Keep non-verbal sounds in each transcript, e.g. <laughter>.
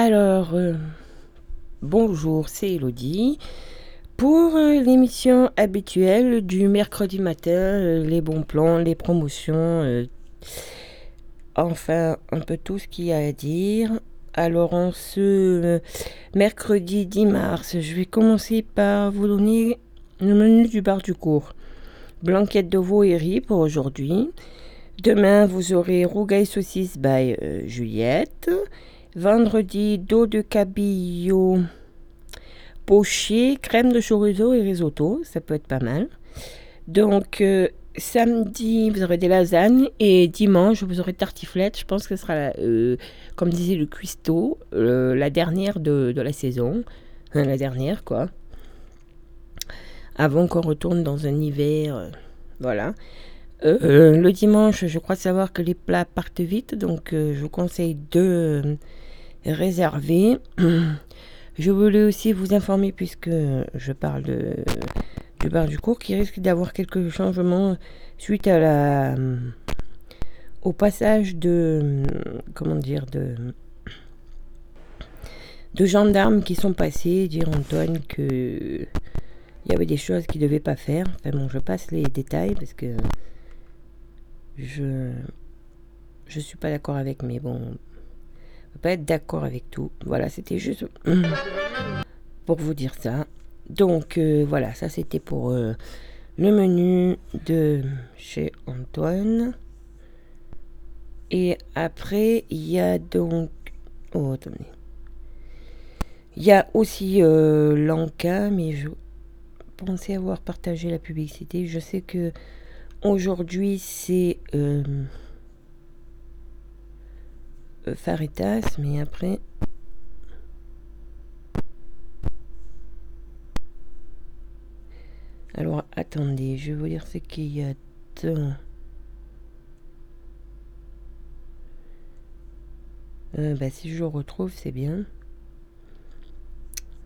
Alors, euh, bonjour, c'est Elodie. Pour euh, l'émission habituelle du mercredi matin, euh, les bons plans, les promotions, enfin un peu tout ce qu'il y a à dire. Alors en ce mercredi 10 mars, je vais commencer par vous donner le menu du bar du cours. Blanquette de veau et riz pour aujourd'hui. Demain, vous aurez rougail saucisse by Juliette. Vendredi, dos de cabillaud poché, crème de chorizo et risotto. Ça peut être pas mal. Donc, euh, samedi, vous aurez des lasagnes. Et dimanche, vous aurez tartiflette. Je pense que ce sera, euh, comme disait le cuistot, euh, la dernière de, la saison. la dernière, quoi. Avant qu'on retourne dans un hiver. voilà. le dimanche, je crois savoir que les plats partent vite. Donc, je vous conseille de réservé. <clears throat> Je voulais aussi vous informer, puisque je parle de, du bar du cours, qui risque d'avoir quelques changements suite à la, au passage de, comment dire, de, de gendarmes qui sont passés, dire Antoine que il y avait des choses qu'il ne devait pas faire. Enfin bon, je passe les détails parce que je je suis pas d'accord avec, mais bon, pas être d'accord avec tout. Voilà, c'était juste <clears throat> pour vous dire ça. Donc euh, voilà, ça c'était pour euh, le menu de chez Antoine. Et après, il y a donc... Oh, attendez. Il y a aussi euh, Lanka, mais je pensais avoir partagé la publicité. Je sais que aujourd'hui c'est... Faritas, mais après... Alors, attendez, je vais vous dire ce qu'il y a dans... Euh, bah, si je le retrouve, c'est bien.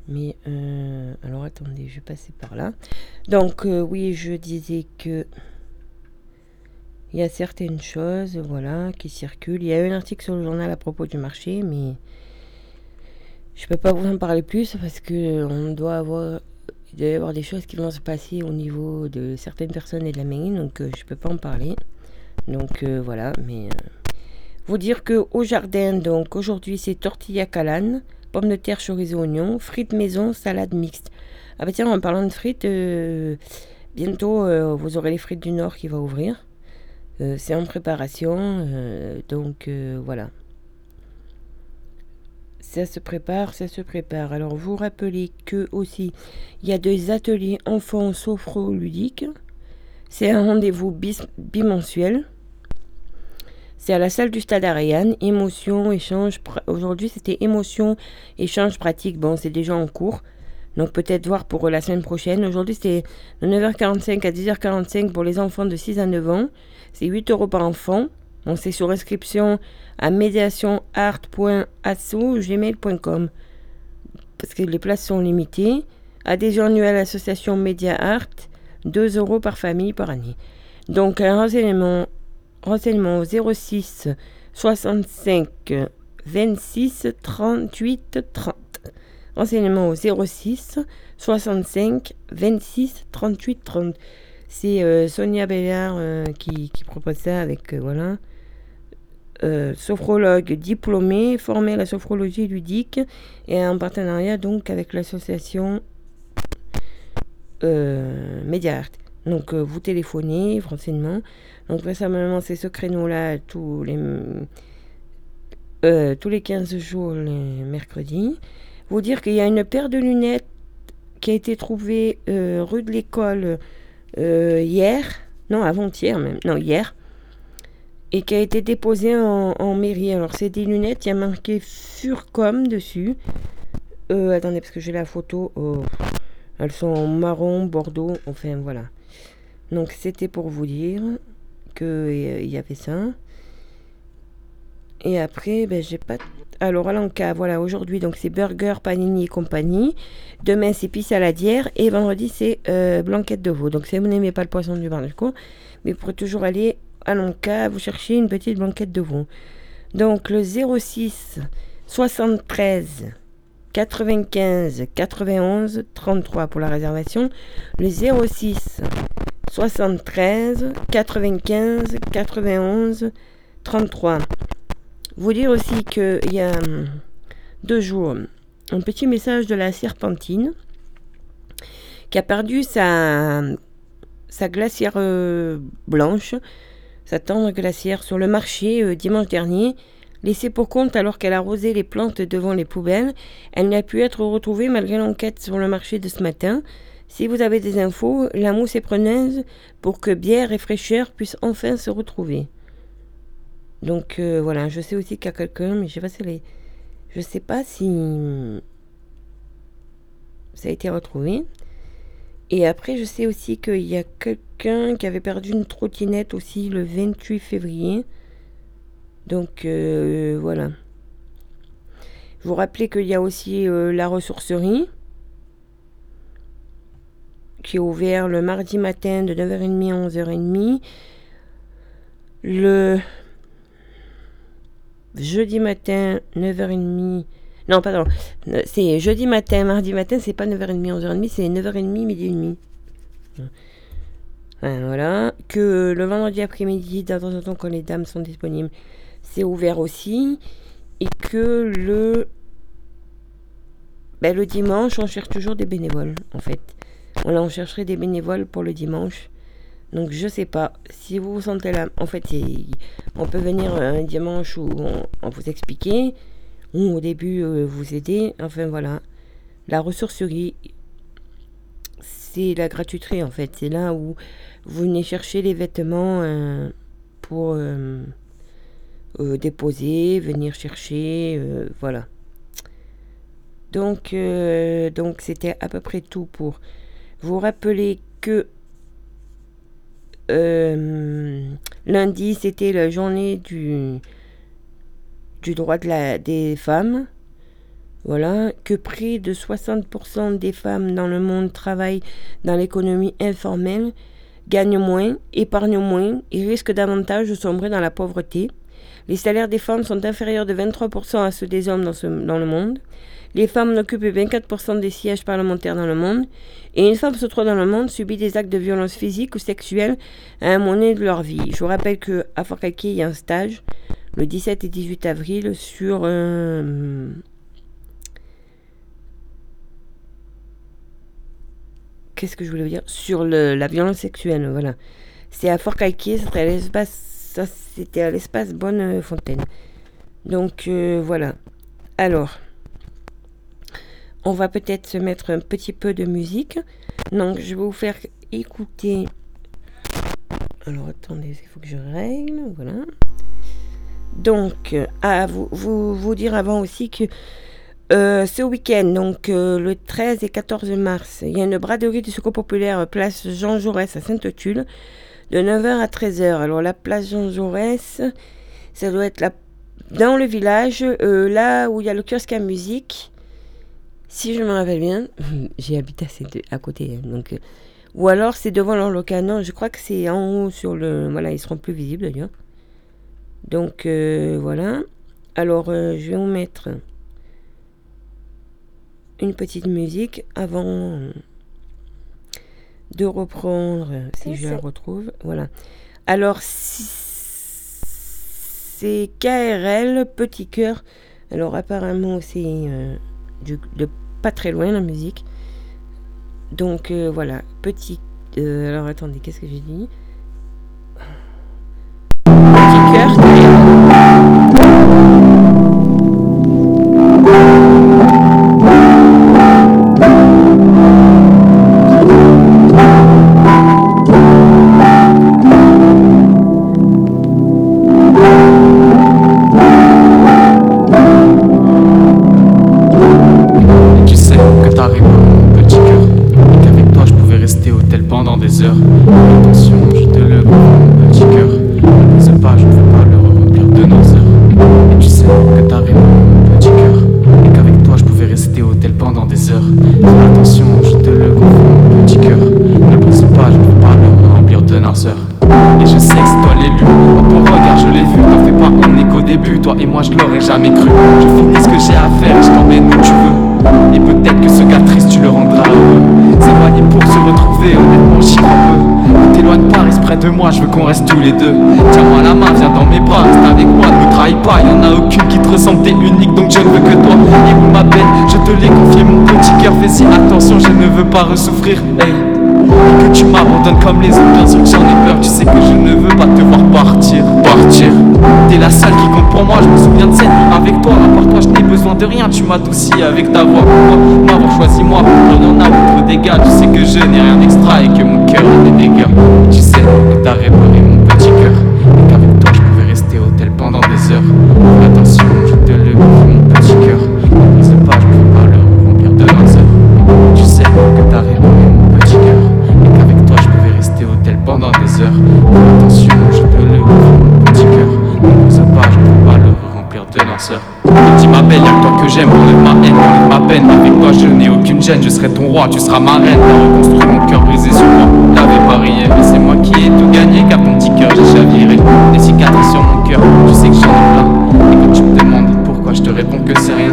Mais, euh, alors attendez, je vais passer par là. Donc, euh, oui, je disais que... Il y a certaines choses, voilà, qui circulent. Il y a eu un article sur le journal à propos du marché, mais je ne peux pas vous en parler plus parce que on doit avoir, il doit y avoir des choses qui vont se passer au niveau de certaines personnes et de la mairie, donc euh, je ne peux pas en parler. Donc euh, voilà, mais euh, vous dire que au jardin, donc aujourd'hui c'est tortilla calane, pommes de terre, chorizo, oignon, frites maison, salade mixte. Ah bah tiens, en parlant de frites, bientôt vous aurez les frites du Nord qui va ouvrir. Euh, c'est en préparation, euh, donc euh, voilà. Ça se prépare, ça se prépare. Alors vous rappelez que aussi, il y a des ateliers enfants sophro-ludiques. C'est un rendez-vous bimensuel. C'est à la salle du Stade Ariane. Émotion, échange. Aujourd'hui, c'était émotion, échange pratique. Bon, c'est déjà en cours. Donc peut-être voir pour la semaine prochaine. Aujourd'hui, c'était de 9h45 à 10h45 pour les enfants de 6 à 9 ans. C'est 8 euros par enfant. Donc c'est sur inscription à médiationart.asso.gmail.com parce que les places sont limitées. Adhésion annuelle à l'association Média Art, 2 euros par famille par année. Donc renseignement, renseignement au 06 65 26 38 30. Renseignement au 06 65 26 38 30. C'est euh, Sonia Bellard euh, qui, propose ça avec, euh, voilà, sophrologue diplômé, formé à la sophrologie ludique et en partenariat donc avec l'association Média Art. Donc vous téléphonez, renseignements. Donc récemment c'est ce créneau-là tous les, tous les 15 jours, les mercredis. Vous dire qu'il y a une paire de lunettes qui a été trouvée rue de l'école euh, hier, non avant-hier même, non hier, et qui a été déposé en, mairie. Alors c'est des lunettes, il y a marqué Furcom dessus. Euh, attendez parce que j'ai la photo. Oh, elles sont en marron, bordeaux, enfin voilà. Donc c'était pour vous dire qu'il euh, y avait ça. Et après, ben, j'ai pas alors, Alanka, voilà, aujourd'hui, donc c'est burger, panini et compagnie. Demain, c'est pisse saladière. Et vendredi, c'est euh, blanquette de veau. Donc, si vous n'aimez pas le poisson du bar mais vous pourrez toujours aller à Lanka, vous cherchez une petite blanquette de veau. Donc, le 06 73 95 91 33 pour la réservation. Le 06 73 95 91 33. Vous dire aussi qu'il y a hum, deux jours, un petit message de la Serpentine qui a perdu sa, sa glacière euh, blanche, sa tendre glacière sur le marché euh, dimanche dernier. Laissée pour compte alors qu'elle arrosait les plantes devant les poubelles, elle n'a pu être retrouvée malgré l'enquête sur le marché de ce matin. Si vous avez des infos, la mousse est preneuse pour que bière et fraîcheur puissent enfin se retrouver. Donc euh, voilà, je sais aussi qu'il y a quelqu'un, mais je sais sais pas si ça a été retrouvé. Et après, je sais aussi qu'il y a quelqu'un qui avait perdu une trottinette aussi le 28 février. Donc euh, voilà. Je vous rappelez qu'il y a aussi euh, la ressourcerie qui est ouvert le mardi matin de 9h30 à 11h30. Le jeudi matin, 9h30. Non, pardon. C'est jeudi matin, mardi matin, c'est pas 9h30, 11h30, c'est 9h30, midi et demi. Voilà. Que le vendredi après-midi, de temps en temps, quand les dames sont disponibles, c'est ouvert aussi. Et que le, ben, le dimanche, on cherche toujours des bénévoles, en fait. Voilà, on chercherait des bénévoles pour le dimanche. Donc je sais pas. Si vous vous sentez là, en fait, on peut venir un dimanche où on, vous expliquer, ou au début euh, vous aider. Enfin voilà. La ressourcerie, c'est la gratuiterie en fait. C'est là où vous venez chercher les vêtements euh, pour euh, euh, déposer, venir chercher, euh, voilà. Donc, euh, donc c'était à peu près tout pour vous rappeler que lundi c'était la journée du du droit de la, des femmes. Voilà, que près de 60% des femmes dans le monde travaillent dans l'économie informelle, gagnent moins, épargnent moins et risquent davantage de sombrer dans la pauvreté. Les salaires des femmes sont inférieurs de 23% à ceux des hommes dans, ce, dans le monde. Les femmes occupent 24% des sièges parlementaires dans le monde. Et une femme sur trois dans le monde subit des actes de violence physique ou sexuelle à un moment de leur vie. Je vous rappelle qu'à Fort Calquier, il y a un stage le 17 et 18 avril sur... Euh, Qu'est-ce que je voulais dire? Sur la violence sexuelle, voilà. C'est à Fort Calquier, c'est à l'espace ça, c'était à l'espace Bonne Fontaine. Donc euh, voilà. Alors, on va peut-être se mettre un petit peu de musique. Donc, je vais vous faire écouter. Alors, attendez, il faut que je règle. Voilà. Donc, à vous, vous, dire avant aussi que euh, ce week-end, donc euh, le 13 et 14 mars, il y a une braderie du secours populaire place Jean Jaurès à Sainte-Tulle de 9h à 13h. Alors la place Jean Jaurès, ça doit être dans le village, euh, là où il y a le kiosque à musique. Si je me rappelle bien, <laughs> j'ai habité à, côté. Donc, euh, ou alors c'est devant leur local. Non, je crois que c'est en haut sur le... Voilà, ils seront plus visibles d'ailleurs. Donc euh, voilà. Alors je vais vous mettre une petite musique avant de reprendre, si je la retrouve. Voilà. Alors, c'est KRL, Petit Cœur. Alors, apparemment, c'est euh, de pas très loin la musique. Donc, euh, voilà. Petit. Euh, alors, attendez, qu'est-ce que j'ai dit? Et moi je l'aurais jamais cru. Je finis ce que j'ai à faire et je t'emmène où tu veux. Et peut-être que ce gars triste tu le rendras heureux. S'éloigner pour se retrouver, honnêtement j'y crois peu. Ne t'éloigne pas, reste près de moi, je veux qu'on reste tous les deux. Tiens-moi la main, viens dans mes bras, reste avec moi, ne me trahis pas. Y'en a aucune qui te ressemble, t'es unique donc je ne veux que toi. Et où ma peine, je te l'ai confié, mon petit cœur, fais si attention, je ne veux pas ressouffrir. Et que tu m'abandonnes comme les autres, bien sûr que j'en ai peur. Tu sais que je ne veux pas te voir partir. Partir. T'es la seule qui compte pour moi, je me souviens de cette avec toi. À part toi, je n'ai besoin de rien, tu m'adoucis avec ta voix. Pourquoi m'avoir choisi moi y en a beaucoup des gars, tu sais que je n'ai rien d'extra et que mon cœur a des dégâts. Tu sais que t'as réparé mon petit cœur. Et qu'avec toi, je pouvais rester au tel pendant des heures. Je dis ma belle, y'a que toi que j'aime, enlève ma haine, enlève ma peine. Avec toi, je n'ai aucune gêne, je serai ton roi, tu seras ma reine. T'as reconstruit mon cœur brisé sur moi. L'avais parié, mais c'est moi qui ai tout gagné, car ton petit cœur, j'ai chaviré. Des cicatrices sur mon cœur, tu sais que j'en ai plein. Et quand tu me demandes pourquoi, je te réponds que c'est rien.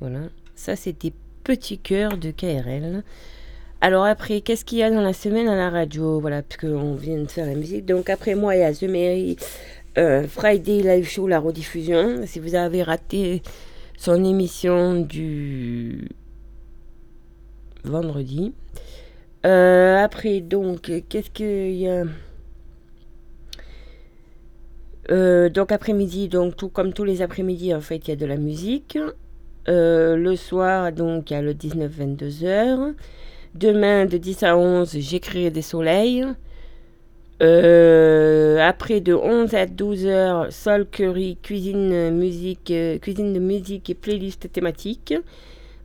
Voilà, ça c'était Petit cœur de KRL. Alors après, qu'est-ce qu'il y a dans la semaine à la radio? Voilà, puisqu'on vient de faire la musique. Donc après moi, il y a The Mary euh, Friday Live Show, la rediffusion. Si vous avez raté son émission du vendredi. Euh, après, donc, qu'est-ce qu'il y a? Euh, donc après-midi, donc tout comme tous les après-midi, en fait, il y a de la musique. Euh, le soir, donc, a le 19-22 heures. Demain, de 10 à 11, j'écrirai des soleils. Euh, après, de 11 à 12 heures, Sol Curry, cuisine, musique, euh, cuisine de musique et playlist thématique.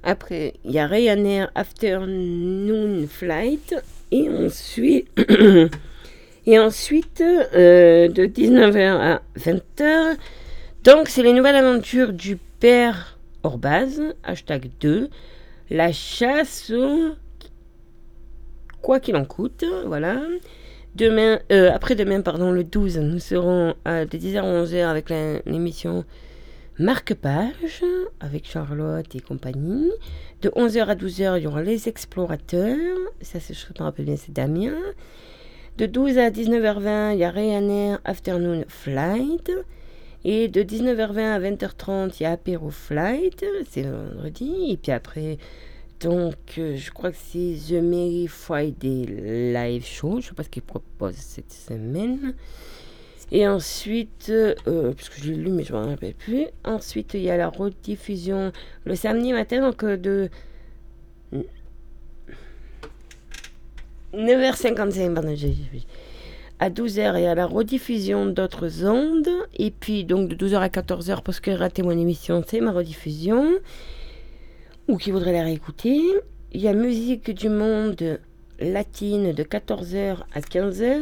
Après, il y a Ryanair Afternoon Flight. Et ensuite... <coughs> Et ensuite, de 19h à 20h, donc c'est les nouvelles aventures du père Orbaz, hashtag 2, la chasse, quoi qu'il en coûte, voilà. Demain, euh, après-demain, pardon, le 12, nous serons à, de 10h à 11h avec l'émission Marque-Page, avec Charlotte et compagnie. De 11h à 12h, il y aura les explorateurs, ça c'est, je me rappelle bien, c'est Damien. De 12 à 19h20, il y a Ryanair Afternoon Flight. Et de 19h20 à 20h30, il y a Apéro Flight. C'est vendredi. Et puis après, donc, euh, je crois que c'est The Merry Friday Live Show. Je sais pas ce qu'ils proposent cette semaine. Et ensuite, euh, parce que je l'ai lu, mais je ne me rappelle plus. Ensuite, il y a la rediffusion le samedi matin, donc euh, de 9h55, pardon, j'ai- j'ai- à 12h et à la rediffusion d'autres ondes. Et puis donc de 12h à 14h, parce que raté mon émission, c'est ma rediffusion. Ou qui voudrait la réécouter. Il y a Musique du Monde latine de 14h à 15h.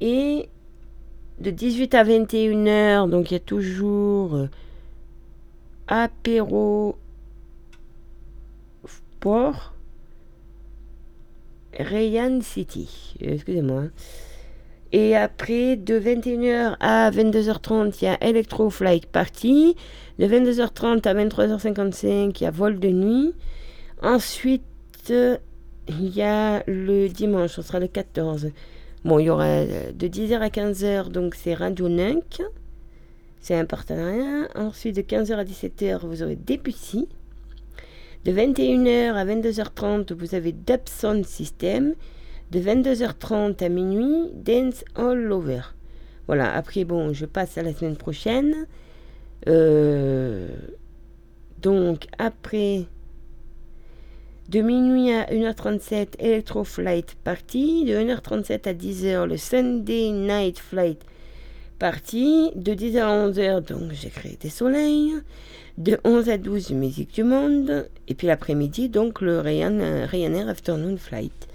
Et de 18 à 21h, donc il y a toujours euh, apéro sport. Rayan City, Euh, excusez-moi. Et après, de 21h à 22h30, il y a Electro Flight Party. De 22h30 à 23h55, il y a Vol de nuit. Ensuite, il y a le dimanche, ce sera le 14. Bon, il y aura euh, de 10h à 15h, donc c'est Radio Nunk. C'est un partenariat. Ensuite, de 15h à 17h, vous aurez Debussy. De 21h à 22h30, vous avez Dubson System. De 22h30 à minuit, Dance All Over. Voilà, après, bon, je passe à la semaine prochaine. Euh, donc après de minuit à 1h37 Electro Flight Party, de 1h37 à 10h le Sunday Night Flight Party, de 10h à 11h donc j'ai créé des soleils, de 11 à 12 musique du monde, et puis l'après-midi donc le Ryanair Afternoon Flight.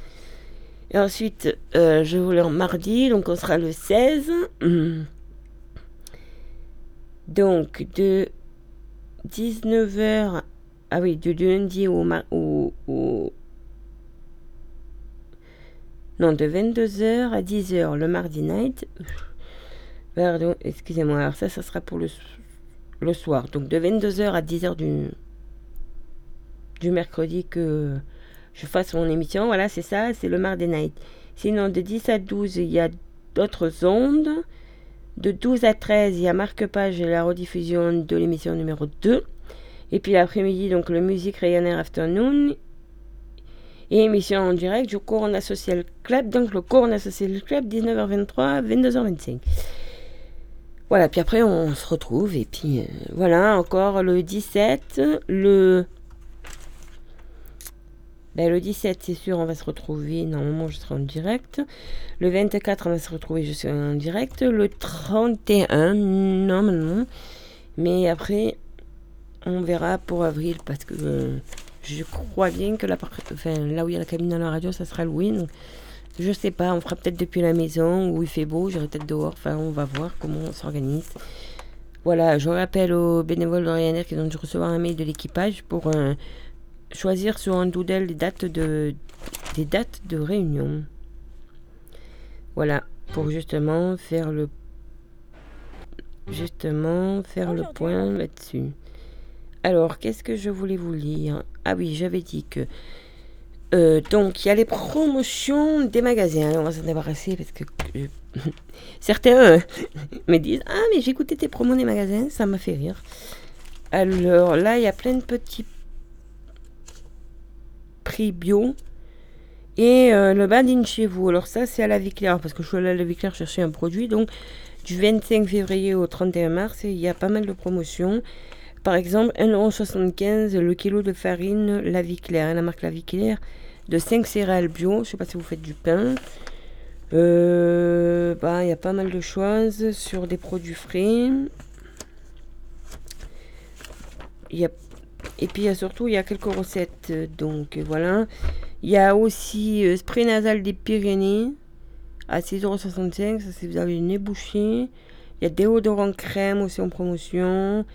Et ensuite, euh, je voulais en mardi, donc on sera le 16. <clears throat> Donc de 19h, ah oui, de lundi au, au, non, de 22h à 10h le mardi night. Pardon, excusez-moi. Alors ça, ça sera pour le, soir. Donc de 22h à 10h du, du mercredi que je fasse mon émission. Voilà, c'est ça, c'est le mardi night. Sinon, de 10 à 12, il y a d'autres ondes. De 12 à 13, il y a marque-page et la rediffusion de l'émission numéro 2. Et puis l'après-midi, donc le Music Ryanair Afternoon. Et émission en direct du Corona Social Club. Donc le Corona Social Club, 19h23, 22h25. Voilà, puis après on se retrouve. Et puis euh, voilà, encore le 17, le ben, le 17, c'est sûr, on va se retrouver. Normalement, je serai en direct. Le 24, on va se retrouver, je serai en direct. Le 31, normalement. Mais après, on verra pour avril parce que euh, je crois bien que la, enfin, là où il y a la cabine dans la radio, ça sera loué. Donc, je sais pas, on fera peut-être depuis la maison où il fait beau, j'irai peut-être dehors. Enfin, on va voir comment on s'organise. Voilà, je rappelle aux bénévoles de Ryanair qui ont dû recevoir un mail de l'équipage pour un choisir sur un doodle les dates de, des dates de réunion. Voilà, pour justement faire le justement faire le point là-dessus. Alors, qu'est-ce que je voulais vous lire? Ah oui, j'avais dit que euh, donc il y a les promotions des magasins. on va s'en débarrasser parce que <laughs> certains <laughs> me disent ah mais j'ai écouté tes promos des magasins, ça m'a fait rire. Alors là, il y a plein de petits prix bio. Et euh, le badin chez vous. Alors ça, c'est à la vie claire, parce que je suis allée à la vie claire chercher un produit. Donc, du 25 février au 31 mars, il y a pas mal de promotions. Par exemple, 1,75€ le kilo de farine La Vie Claire, la marque La Vie Claire, de 5 céréales bio. Je sais pas si vous faites du pain. Euh, bah, il y a pas mal de choses sur des produits frais. Il y a et puis surtout, il y a quelques recettes. Euh, donc euh, voilà. Il y a aussi euh, spray nasal des Pyrénées à 6,65€. Ça, si vous avez une nez bouché. Il y a déodorant crème aussi en promotion.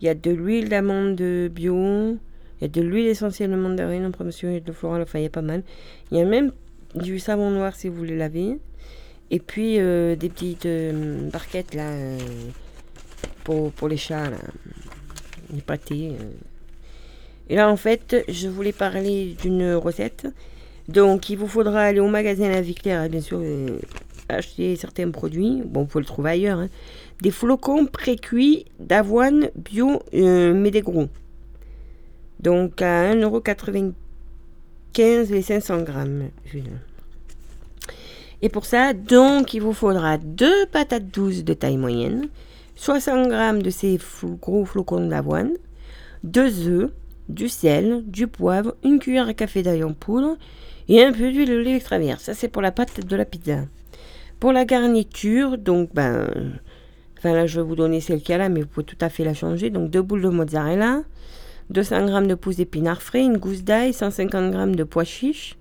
Il y a de l'huile d'amande bio. Il y a de l'huile essentielle de mandarine en promotion et de floral. Enfin, il y a pas mal. Il y a même du savon noir si vous voulez laver. Et puis des petites barquettes là pour, pour les chats là. Les pâtés. Et là, en fait, je voulais parler d'une recette. Donc, il vous faudra aller au magasin La Vie Claire, bien sûr, euh, acheter certains produits. Bon, vous pouvez le trouver ailleurs. Hein. Des flocons pré-cuits d'avoine bio, euh, gros. Donc, à 1,95€ les 500 grammes. Et pour ça, donc, il vous faudra deux patates douces de taille moyenne, 60 grammes de ces gros flocons d'avoine, deux œufs, du sel, du poivre, une cuillère à café d'ail en poudre et un peu d'huile d'olive extra vierge. Ça, c'est pour la pâte de la pizza. Pour la garniture, donc, ben, enfin là, je vais vous donner celle qu'il y a là, mais vous pouvez tout à fait la changer. Donc, deux boules de mozzarella, 200 g de pousses d'épinards frais, une gousse d'ail, 150 g de pois chiches,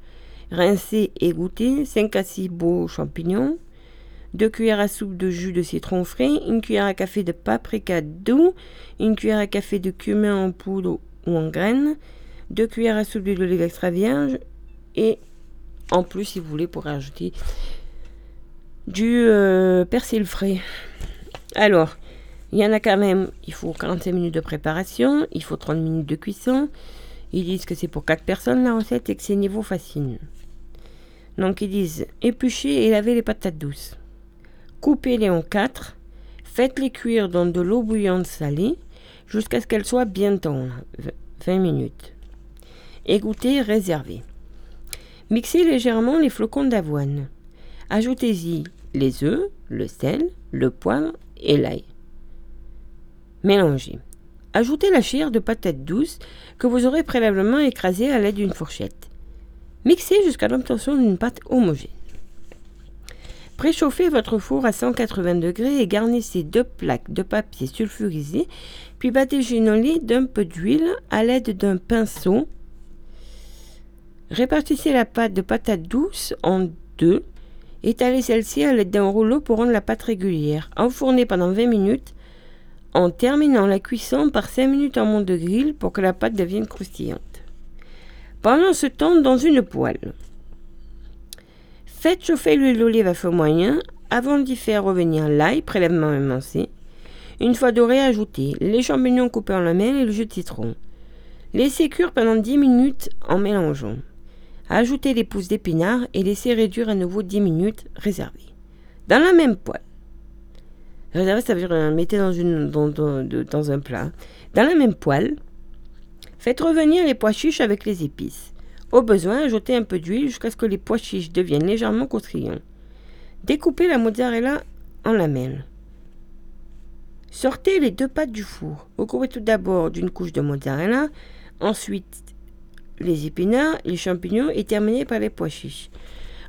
rincés et goûtés, 5 à 6 beaux champignons, 2 cuillères à soupe de jus de citron frais, une cuillère à café de paprika doux, une cuillère à café de cumin en poudre ou en graines, 2 cuillères à soupe d'huile d'olive extra vierge et en plus si vous voulez pour rajouter du euh, persil frais. Alors, il y en a quand même, il faut 45 minutes de préparation, il faut 30 minutes de cuisson. Ils disent que c'est pour 4 personnes la recette et que c'est niveau facile. Donc ils disent éplucher et laver les patates douces. Coupez-les en 4. Faites-les cuire dans de l'eau bouillante salée jusqu'à ce qu'elle soit bien tendre, 20 minutes. Égoutter, réserver. Mixez légèrement les flocons d'avoine. Ajoutez-y les œufs, le sel, le poivre et l'ail. Mélangez. Ajoutez la chair de patate douce que vous aurez préalablement écrasée à l'aide d'une fourchette. Mixez jusqu'à l'obtention d'une pâte homogène. Préchauffez votre four à 180 degrés et garnissez deux plaques de papier sulfurisé, puis badigeonnez d'un peu d'huile à l'aide d'un pinceau. Répartissez la pâte de patate douce en deux. Étalez celle-ci à l'aide d'un rouleau pour rendre la pâte régulière. Enfournez pendant 20 minutes en terminant la cuisson par 5 minutes en monde de grille pour que la pâte devienne croustillante. Pendant ce temps, dans une poêle, Faites chauffer l'huile d'olive à feu moyen avant d'y faire revenir l'ail prélèvement émincé. Une fois doré, ajoutez les champignons coupés en lamelles et le jus de citron. Laissez cuire pendant 10 minutes en mélangeant. Ajoutez les pousses d'épinards et laissez réduire à nouveau 10 minutes, réservé. Dans la même poêle. Réservé, ça veut dire euh, mettez dans, une, dans, dans un plat. Dans la même poêle, faites revenir les pois chiches avec les épices. Au besoin, ajoutez un peu d'huile jusqu'à ce que les pois chiches deviennent légèrement croustillants. Découpez la mozzarella en lamelles. Sortez les deux pâtes du four. Recouvrez tout d'abord d'une couche de mozzarella, ensuite les épinards, les champignons et terminez par les pois chiches.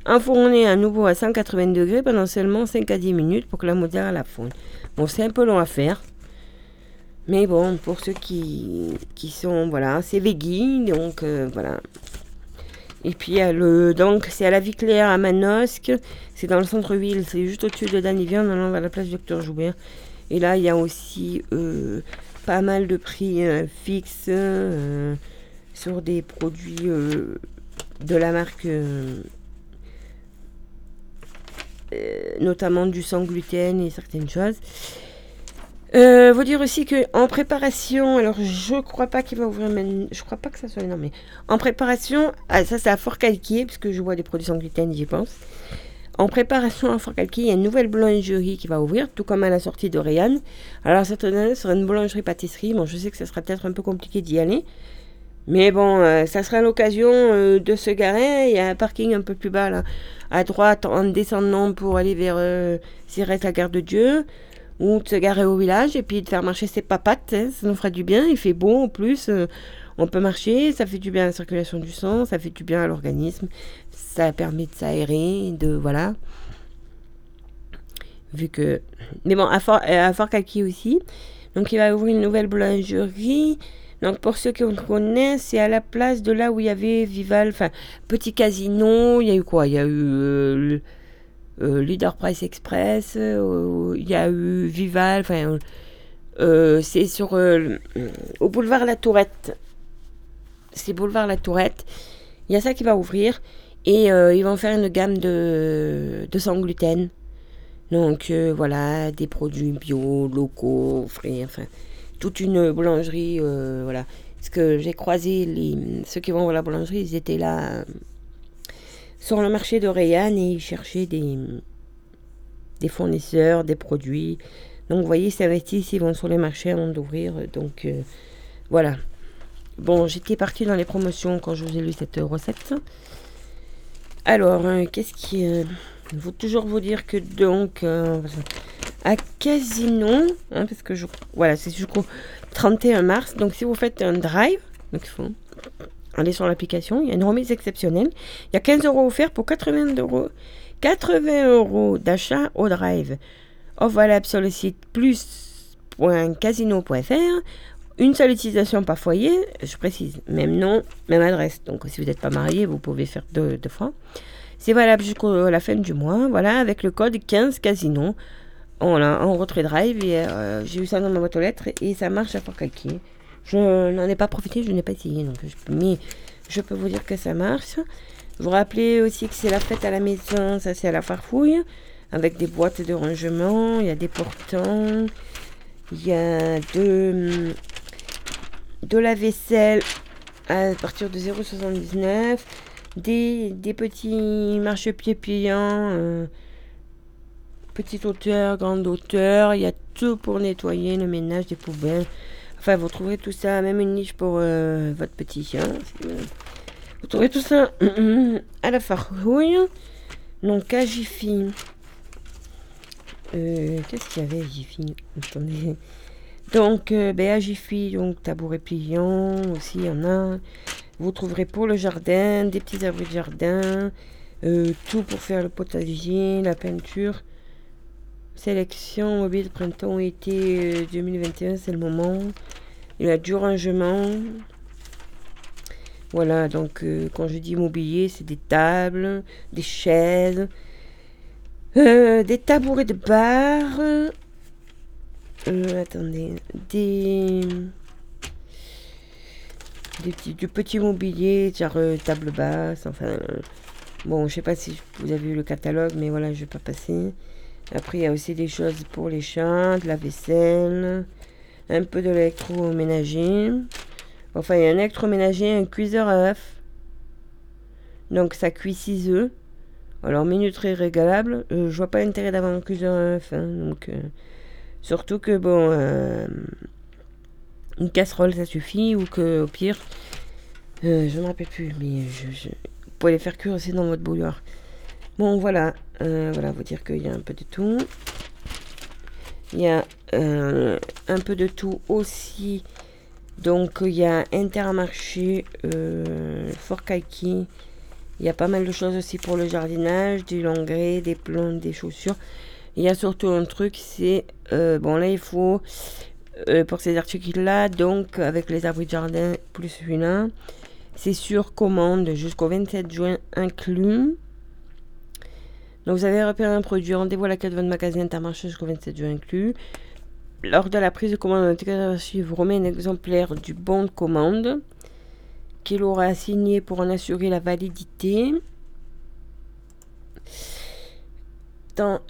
Enfournez à nouveau à 180 degrés pendant seulement 5 à 10 minutes pour que la mozzarella fonde. Bon, c'est un peu long à faire. Mais bon, pour ceux qui, qui sont, voilà, c'est veggie, donc euh, voilà, et puis le, donc c'est à la Vie à Manosque, c'est dans le centre-ville, c'est juste au-dessus de Danivien, en allant vers la place Docteur Joubert. Et là, il y a aussi euh, pas mal de prix euh, fixes euh, sur des produits de la marque, notamment du sans gluten et certaines choses. Euh, vous dire aussi que en préparation, alors je crois pas qu'il va ouvrir, mais je crois pas que ça soit énorme, mais en préparation, ah, ça c'est à Fort Calquier, puisque je vois des produits sans gluten, j'y pense. En préparation à Fort Calquier, il y a une nouvelle boulangerie qui va ouvrir, tout comme à la sortie de. Alors cette année, ce sera une boulangerie-pâtisserie. Bon, je sais que ça sera peut-être un peu compliqué d'y aller. Mais bon, euh, ça sera l'occasion euh, de se garer. Il y a un parking un peu plus bas, là, à droite, en descendant pour aller vers euh, la Gare de Dieu ou de se garer au village et puis de faire marcher ses papates. Hein, ça nous fera du bien. Il fait beau en plus. Euh, on peut marcher. Ça fait du bien à la circulation du sang. Ça fait du bien à l'organisme. Ça permet de s'aérer. De voilà. Vu que. Mais bon, à Fort, à Fort Kaki aussi. Donc il va ouvrir une nouvelle boulangerie. Donc pour ceux qui on connaissent, c'est à la place de là où il y avait Vival, enfin petit casino. Il y a eu quoi? Il y a eu euh, euh, Leader Price Express, euh, il y a eu Vival, enfin, euh, c'est sur au boulevard La Tourette. C'est boulevard La Tourette. Il y a ça qui va ouvrir et ils vont faire une gamme de, de sans gluten. Donc voilà, des produits bio, locaux, frais, enfin, toute une boulangerie, voilà. Parce que j'ai croisé les, ceux qui vont à la boulangerie, ils étaient là sur le marché de Rayanne et ils cherchaient des, des fournisseurs, des produits. Donc, vous voyez, être ici, ils vont sur les marchés avant d'ouvrir. Donc, euh, voilà. Bon, j'étais partie dans les promotions quand je vous ai lu cette recette. Alors, euh, qu'est-ce qui. Il euh, faut toujours vous dire que donc. à Casino, hein, parce que je. Voilà, c'est jusqu'au 31 mars. Donc, si vous faites un drive, donc il faut Allez sur l'application, il y a une remise exceptionnelle. Il y a 15 euros offerts pour 80 euros, 80 euros d'achat au drive. Offre valable sur le site plus.casino.fr. Une seule utilisation par foyer, je précise, même nom, même adresse. Donc si vous n'êtes pas marié, vous pouvez faire deux, fois. C'est valable jusqu'à la fin du mois, voilà, avec le code 15 casino. On en retrait drive euh, j'ai eu ça dans ma boîte aux lettres et ça marche à Fort. Je n'en ai pas profité, je n'ai pas essayé. Mais je peux vous dire que ça marche. Vous rappelez aussi que c'est la fête à la maison, ça c'est à la farfouille, avec des boîtes de rangement, il y a des portants, il y a de, de la vaisselle à partir de 0,79, des, des petits marchepieds pliants, euh, petite hauteur, grande hauteur, il y a tout pour nettoyer le ménage des poubelles. Enfin, vous trouverez tout ça, même une niche pour euh, votre petit chien. Vous trouverez tout ça <clears throat> à la farrouille. Donc, à Jiffy. Euh, Qu'est-ce qu'il y avait Jiffy? Attendez. Donc, euh, ben, Jiffy, donc tabouret pliant aussi, il y en a. Vous trouverez pour le jardin, des petits abris de jardin, euh, tout pour faire le potager, la peinture. Sélection mobile printemps-été 2021, c'est le moment. Il y a du rangement. Voilà, donc euh, quand je dis mobilier, c'est des tables, des chaises, euh, des tabourets de bar. Euh, attendez, des des petits, du petit mobilier, genre table basse, enfin. bon, je sais pas si vous avez vu le catalogue, mais voilà, je vais pas passer. Après, il y a aussi des choses pour les chats, de la vaisselle, un peu de l'électroménager. Enfin, il y a un électroménager, un cuiseur à œufs. Donc, ça cuit 6 œufs. Alors, menu très régalable. Euh, je vois pas l'intérêt d'avoir un cuiseur à œufs. Hein, donc, euh, surtout que, bon, euh, une casserole, ça suffit. Ou que, au pire, je ne me rappelle plus, mais je, vous pouvez les faire cuire aussi dans votre bouilloire. Bon, voilà. voilà, vous dire qu'il y a un peu de tout. Il y a un peu de tout aussi donc il y a Intermarché, euh, Fort Il y a pas mal de choses aussi pour le jardinage, du l'engrais, des plantes, des chaussures. Il y a surtout un truc, c'est euh, bon là il faut euh, pour ces articles-là, donc avec les abris de jardin plus celui-là, c'est sur commande jusqu'au 27 juin inclus. Donc vous avez repéré un produit, rendez-vous à la carte de votre magasin Intermarché jusqu'au 27 juin inclus. Lors de la prise de commande, vous remet un exemplaire du bon de commande qu'il aura signé pour en assurer la validité.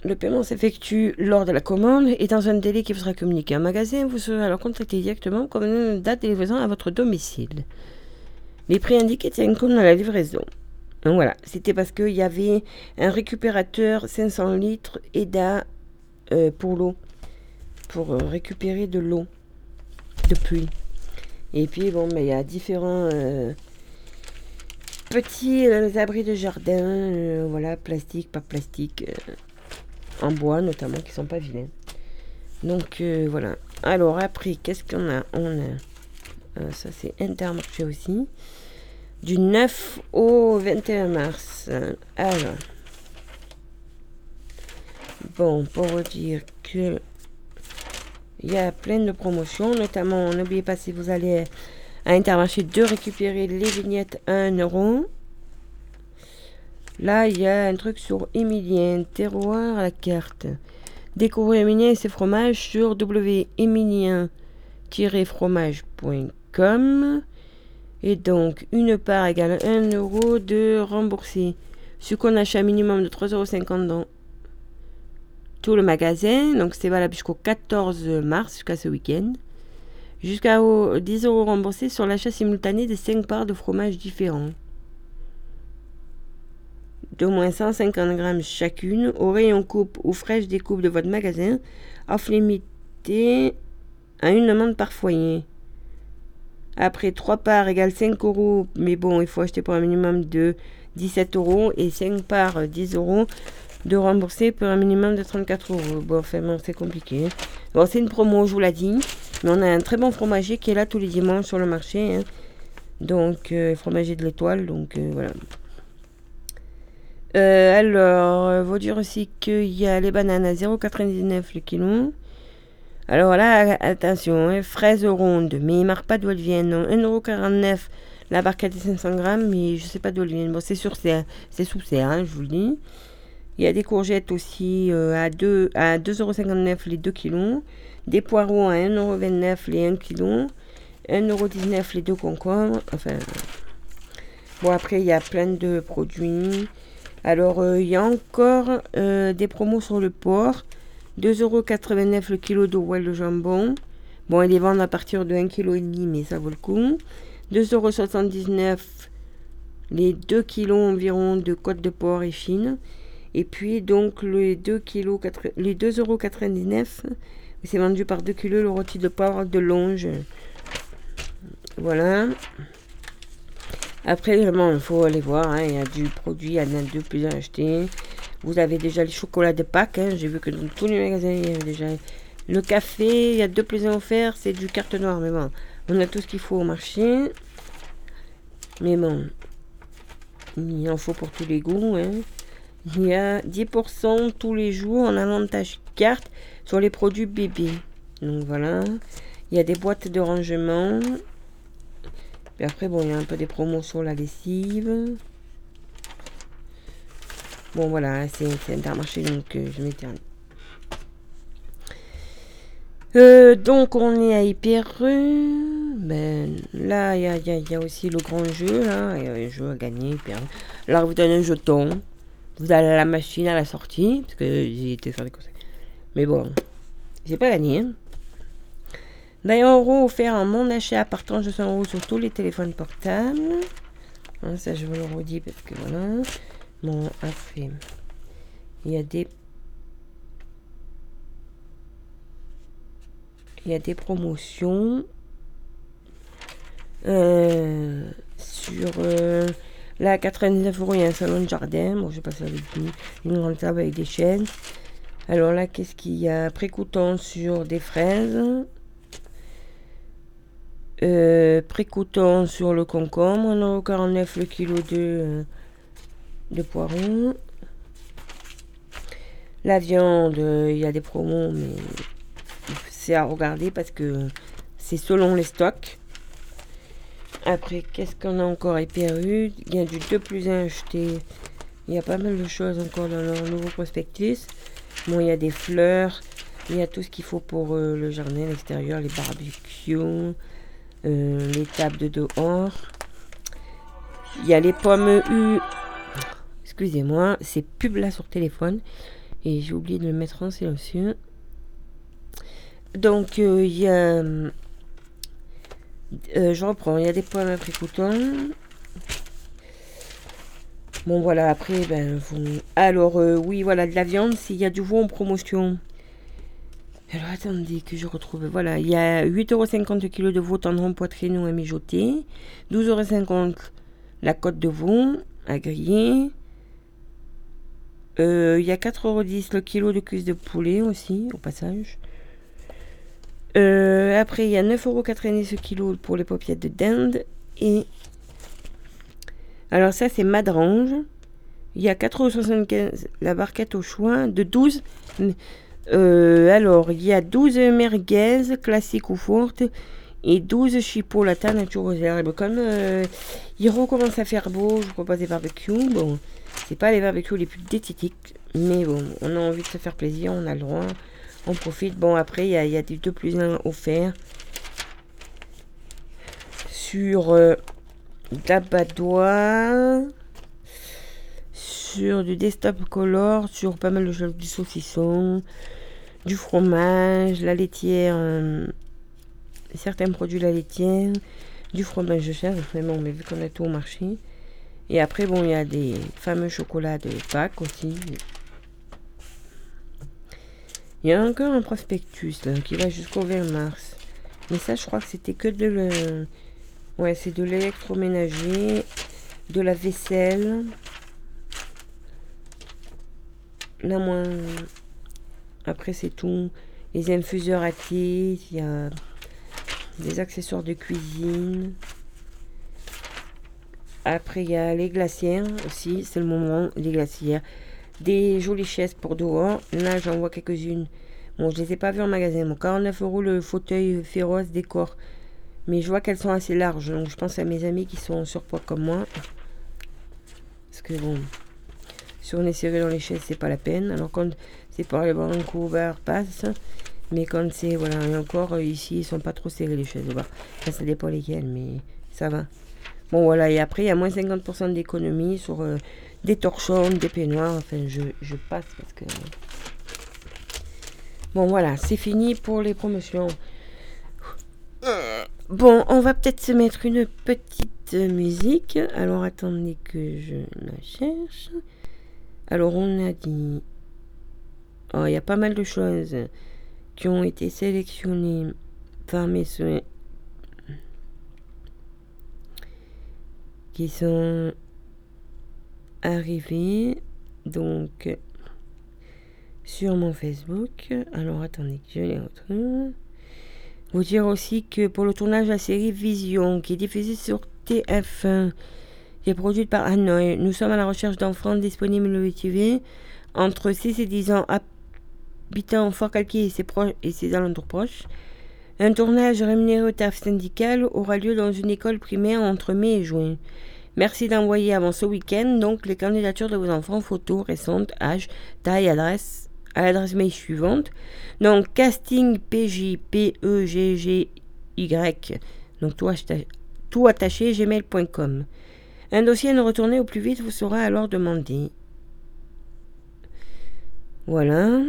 Le paiement s'effectue lors de la commande et dans un délai qui vous sera communiqué en magasin, vous serez alors contacté directement comme une date de livraison à votre domicile. Les prix indiqués tiennent compte de la livraison. Donc voilà, c'était parce qu'il y avait un récupérateur 500 litres EDA euh, pour l'eau pour euh, récupérer de l'eau de pluie. Et puis bon, mais il y a différents euh, petits abris de jardin, voilà, plastique, pas plastique, en bois notamment, qui sont pas vilains. Donc voilà. Alors après, qu'est-ce qu'on a? On a, ça c'est Intermarché aussi, du 9 au 21 mars. Alors, bon, pour vous dire que il y a plein de promotions, notamment, n'oubliez pas si vous allez à Intermarché de récupérer les vignettes à 1 euro. Là, il y a un truc sur Emilien, terroir à la carte. Découvrez Emilien et ses fromages sur wemilien-fromage.com. Et donc, une part égale 1 euro de remboursé. Ce qu'on achète un minimum de 3,50 euros dans tout le magasin. Donc c'est valable jusqu'au 14 mars, jusqu'à ce week-end. Jusqu'à 10 euros remboursés sur l'achat simultané de 5 parts de fromage différents. D'au moins 150 grammes chacune, au rayon coupe ou fraîche découpe de votre magasin, offre limitée à une demande par foyer. Après 3 parts égale 5 euros, mais bon, il faut acheter pour un minimum de 17 euros et 5 parts 10 euros de rembourser pour un minimum de 34 euros. Bon, enfin, c'est compliqué. Bon, c'est une promo, je vous l'ai dit. Mais on a un très bon fromager qui est là tous les dimanches sur le marché. Hein. Donc, euh, fromager de l'étoile. Donc, euh, voilà. Euh, alors, vous dire aussi qu'il y a les bananes à 0,99 le kilo. Alors là, attention, hein, fraises rondes, mais il marque pas d'où elles viennent. 1,49€ la barquette de 500 grammes, mais je sais pas d'où elles viennent. Bon, c'est sur c'est sous serre, hein, je vous le dis. Il y a des courgettes aussi euh, à 2,59 à 2,59€ les 2 kg. Des poireaux à 1,29€ les 1 kg. 1,19€ les 2 concombres. Enfin, bon, après, il y a plein de produits. Alors, euh, il y a encore euh, des promos sur le porc. 2,89€ le kilo de rouelle de jambon. Bon, ils les vendent à partir de 1,5 kg, mais ça vaut le coup. 2,79€ les 2 kg environ de côte de porc et fine. Et puis, donc, les 2 kg, les 2,99€, c'est vendu par 2 kg le rôti de porc de longe. Voilà. Après, vraiment, il faut aller voir. Hein, il y a du produit, il y en a de plus à acheter. Vous avez déjà les chocolats de Pâques. Hein, j'ai vu que dans tous les magasins, il y avait déjà Le café, il y a deux plus un offerts, c'est du carte noire, mais bon, on a tout ce qu'il faut au marché. Mais bon, il en faut pour tous les goûts. Hein. Il y a 10% tous les jours en avantage carte sur les produits bébés. Donc voilà. Il y a des boîtes de rangement. Après, bon, il y a un peu des promos sur la lessive. Bon, voilà, c'est Intermarché, donc euh, je m'éternise. Euh, donc on est à Hyper. Ben, là, il y a, aussi le grand jeu. Là. Il y a un jeu à gagner. Là, vous donnez un jeton. Vous allez à la machine à la sortie. Parce que j'ai été faire des conseils. Mais bon, j'ai pas gagné. D'ailleurs, euros offert en mon achat partant de 100 euros sur tous les téléphones portables. Hein, ça, je vous le redis parce que voilà. Bon, après, il y a des il y a des promotions euh, sur euh, là 99 euros il y a un salon de jardin bon je vais passer avec vous une grande table avec des chaînes alors là qu'est-ce qu'il y a? Précoutant sur des fraises euh, précoutant sur le concombre 1,49€ le kilo de, euh, de la viande il y a des promos mais c'est à regarder parce que c'est selon les stocks. Après, qu'est-ce qu'on a encore éperu Il y a du 2 plus 1 acheté. Il y a pas mal de choses encore dans leur nouveau prospectus. Bon, il y a des fleurs. Il y a tout ce qu'il faut pour euh, le jardin, l'extérieur, les barbecues, euh, les tables de dehors. Il y a les pommes U. Excusez-moi, c'est pub là sur téléphone. Et j'ai oublié de le mettre en silencieux. Donc, euh, il y a. Euh, je reprends, il y a des pommes après Bon, voilà, après, ben, Alors, euh, oui, voilà, de la viande, s'il y a du veau en promotion. Alors, attendez que je retrouve. Voilà, il y a 8,50€ kg de veau tendron poitrine à mijoter. 12,50€ la côte de veau à griller. il y a 4,10€ le kilo de cuisse de poulet aussi, au passage. Euh, après, il y a 9,90€ ce kilo pour les paupiètes de dinde. Et. Alors, ça, c'est madrange. Il y a 4,75€ la barquette au choix de 12. Euh, alors, il y a 12 merguez classiques ou fortes et 12 chipots latin nature aux herbes. Comme euh, il recommence à faire beau, je propose des barbecues. Bon, c'est pas les barbecues les plus détitiques, mais bon, on a envie de se faire plaisir, on a le droit on profite. Bon, après, il y a, y a, du 2 plus 1 offert sur euh, sur du desktop color, sur pas mal de choses, du saucisson, du fromage, la laitière, euh, certains produits la laitière, du fromage de chèvre, vraiment, mais vu qu'on a tout au marché. Et après, bon, il y a des fameux chocolats de Pâques aussi, il y a encore un prospectus qui va jusqu'au 20 mars. Mais ça, je crois que c'était que de le... Ouais, c'est de l'électroménager, de la vaisselle. Là, moins... Après, c'est tout. Les infuseurs à thé, il y a des accessoires de cuisine. Après, il y a les glacières aussi, c'est le moment, les glacières. Des jolies chaises pour dehors. Là, j'en vois quelques-unes. Bon, je les ai pas vues en magasin. Bon, 49 euros le fauteuil féroce décor. Mais je vois qu'elles sont assez larges. Donc, je pense à mes amis qui sont en surpoids comme moi. Parce que bon, si on est serré dans les chaises, c'est pas la peine. Alors, quand voir un couvert, passe. Mais quand c'est, voilà, et encore, ici, ils sont pas trop serrés les chaises. ça dépend lesquelles, mais ça va. Bon, voilà, et après, il y a moins 50% d'économie sur euh, des torchons, des peignoirs. Enfin, je, passe parce que. Bon, voilà, c'est fini pour les promotions. Bon, on va peut-être se mettre une petite musique. Alors, attendez que je la cherche. Alors, on a dit. Oh, il y a pas mal de choses qui ont été sélectionnées par mes soins. Qui sont arrivés. Donc, sur mon Facebook. Alors attendez, je les retrouve. Vous dire aussi que pour le tournage de la série Vision, qui est diffusée sur TF1, qui est produite par Hanoï, nous sommes à la recherche d'enfants disponibles le TV entre 6 et 10 ans habitant Fort Calquier et ses, proches, et ses alentours proches. Un tournage rémunéré au taf syndical aura lieu dans une école primaire entre mai et juin. Merci d'envoyer avant ce week-end donc les candidatures de vos enfants, photos récentes, âge, taille, adresse à l'adresse mail suivante. Donc casting PJ e donc tout tout attaché gmail.com. Un dossier à nous retourner au plus vite vous sera alors demandé. Voilà.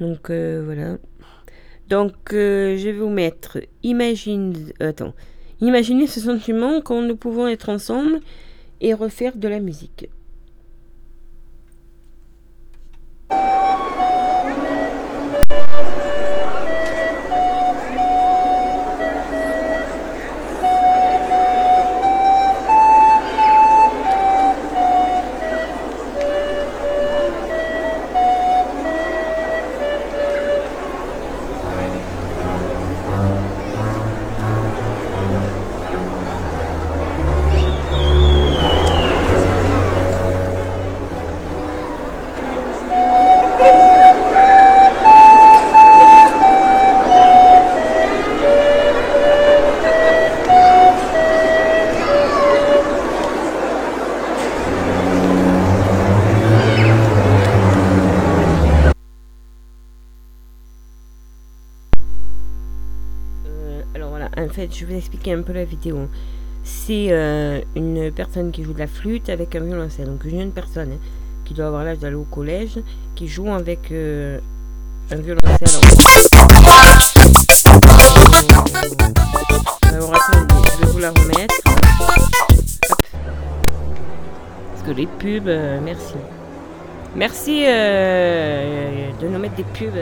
Donc euh, voilà. Donc euh, je vais vous mettre imagine attends. Imaginez ce sentiment quand nous pouvons être ensemble et refaire de la musique. Je vais expliquer un peu la vidéo. C'est euh, une personne qui joue de la flûte avec un violoncelle. Donc une jeune personne hein, qui doit avoir l'âge d'aller au collège, qui joue avec euh, un violoncelle. Alors je vais vous la remettre. Parce que les pubs, euh, merci. Merci de nous mettre des pubs.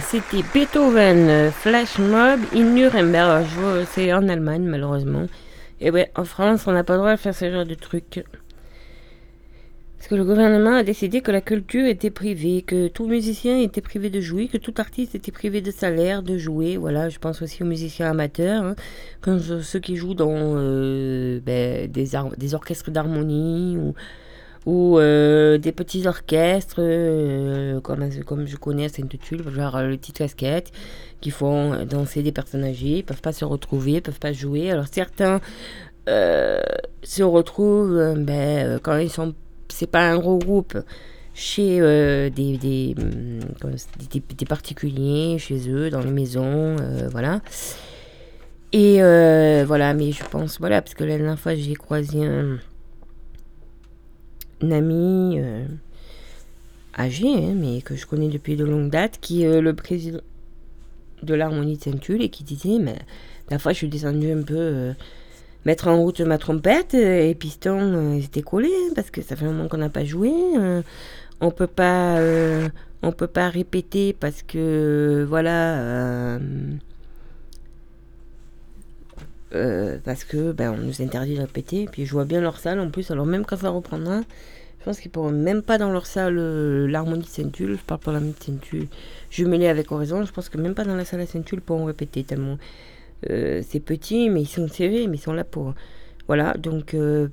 C'était Beethoven euh, Flash Mob in Nuremberg. C'est en Allemagne, malheureusement. Et ouais, en France, on n'a pas le droit de faire ce genre de trucs. Parce que le gouvernement a décidé que la culture était privée, que tout musicien était privé de jouer, que tout artiste était privé de salaire, de jouer. Voilà, je pense aussi aux musiciens amateurs, hein, comme ceux qui jouent dans euh, ben, des, des orchestres d'harmonie ou ou euh, des petits orchestres euh, comme, comme je connais à Sainte-Tulle, genre le petit casquette, qui font danser des personnes âgées, ils peuvent pas se retrouver, peuvent pas jouer. Alors certains euh, se retrouvent ben, quand ils sont, c'est pas un gros groupe, chez des, des, des, des, particuliers, chez eux, dans les maisons, voilà. Et voilà, mais je pense, voilà, parce que la dernière fois j'ai croisé un ami euh, âgé, hein, mais que je connais depuis de longue date, qui est le président de l'harmonie de Saint-Tulle et qui disait, mais la fois je suis descendu un peu euh, mettre en route ma trompette et piston euh, était collé hein, parce que ça fait un moment qu'on n'a pas joué. on peut pas, on peut pas répéter parce que voilà. Parce que ben, on nous interdit de répéter. Puis je vois bien leur salle en plus. Alors même quand ça reprendra, je pense qu'ils pourront même pas dans leur salle euh, l'harmonie de Saint-Tulle. Je parle pas de la Saint-Tulle jumelée avec Horizon. Je pense que même pas dans la salle à Saint-Tulle pourront répéter tellement euh, c'est petit, mais ils sont serrés, mais ils sont là pour. Voilà, donc euh,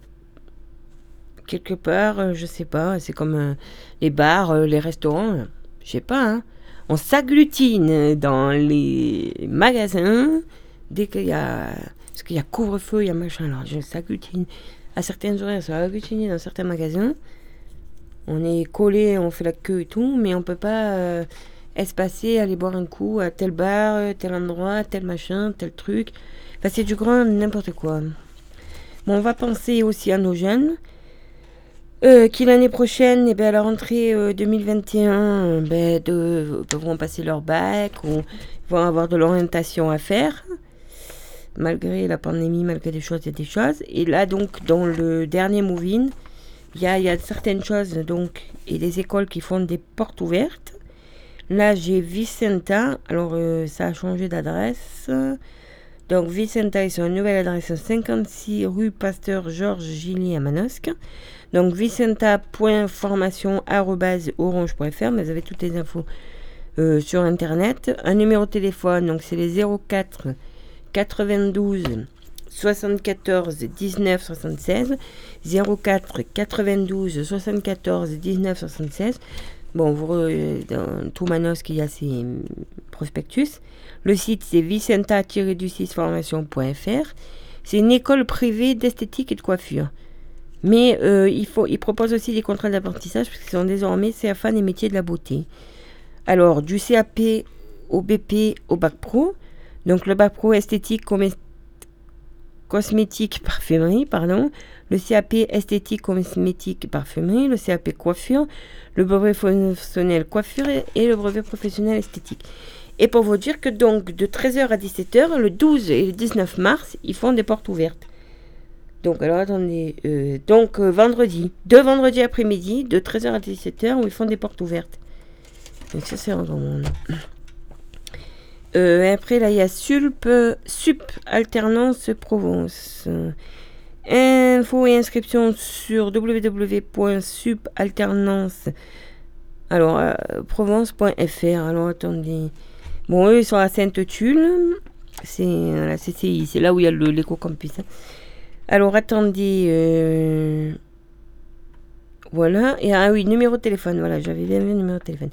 quelque part, je sais pas, c'est comme les bars, les restaurants, je sais pas, hein. on s'agglutine dans les magasins dès qu'il y a. Qu'il y a couvre-feu, il y a machin, alors je s'agglutine. À certaines horaires, ça va dans certains magasins on est collé, on fait la queue et tout, mais on peut pas euh, espacer, aller boire un coup à tel bar, euh, tel endroit, tel machin, tel truc. Enfin, c'est du grand n'importe quoi. Bon, on va penser aussi à nos jeunes. Euh, qui l'année prochaine, eh ben, à la rentrée 2021, ben, de, devront passer leur bac ou vont avoir de l'orientation à faire, malgré la pandémie, malgré des choses et des choses. Et là, donc, dans le dernier move il y a, certaines choses donc et des écoles qui font des portes ouvertes. Là, j'ai Vicenta. Alors, euh, ça a changé d'adresse. Donc, Vicenta, ils sont une nouvelle adresse 56 rue Pasteur Georges Gilly à Manosque. Donc, vicenta.formation.orange.fr. Mais vous avez toutes les infos euh, sur Internet. Un numéro de téléphone, donc c'est les 04 92 74 19 76 04 92 74 19 76. Bon, vous, dans tout Manos, il y a ces prospectus. Le site, c'est vicenta-du6formation.fr. C'est une école privée d'esthétique et de coiffure. Mais euh, il, faut, il propose aussi des contrats d'apprentissage parce qu'ils sont désormais CFA des métiers de la beauté. Alors, du CAP au BP au bac pro. Donc, le bac pro esthétique, cosmétique, parfumerie, pardon le CAP esthétique cosmétique parfumerie, le CAP coiffure, le brevet professionnel coiffure et le brevet professionnel esthétique. Et pour vous dire que donc de 13h à 17h, le 12 et le 19 mars, ils font des portes ouvertes. Donc alors attendez, euh, donc euh, vendredi, deux vendredis après-midi, de 13h à 17h, où ils font des portes ouvertes. Donc ça c'est grand monde. Euh, après là il y a SUP, SUP Alternance Provence. Info et inscription sur www.supalternance. Alors, euh, provence.fr. Alors, attendez. Bon, eux, ils sont à Sainte-Tulle. C'est la CCI. C'est là où il y a l'éco-campus. Hein. Alors, attendez. Euh, voilà. Et ah oui, numéro de téléphone. Voilà, j'avais bien vu le numéro de téléphone.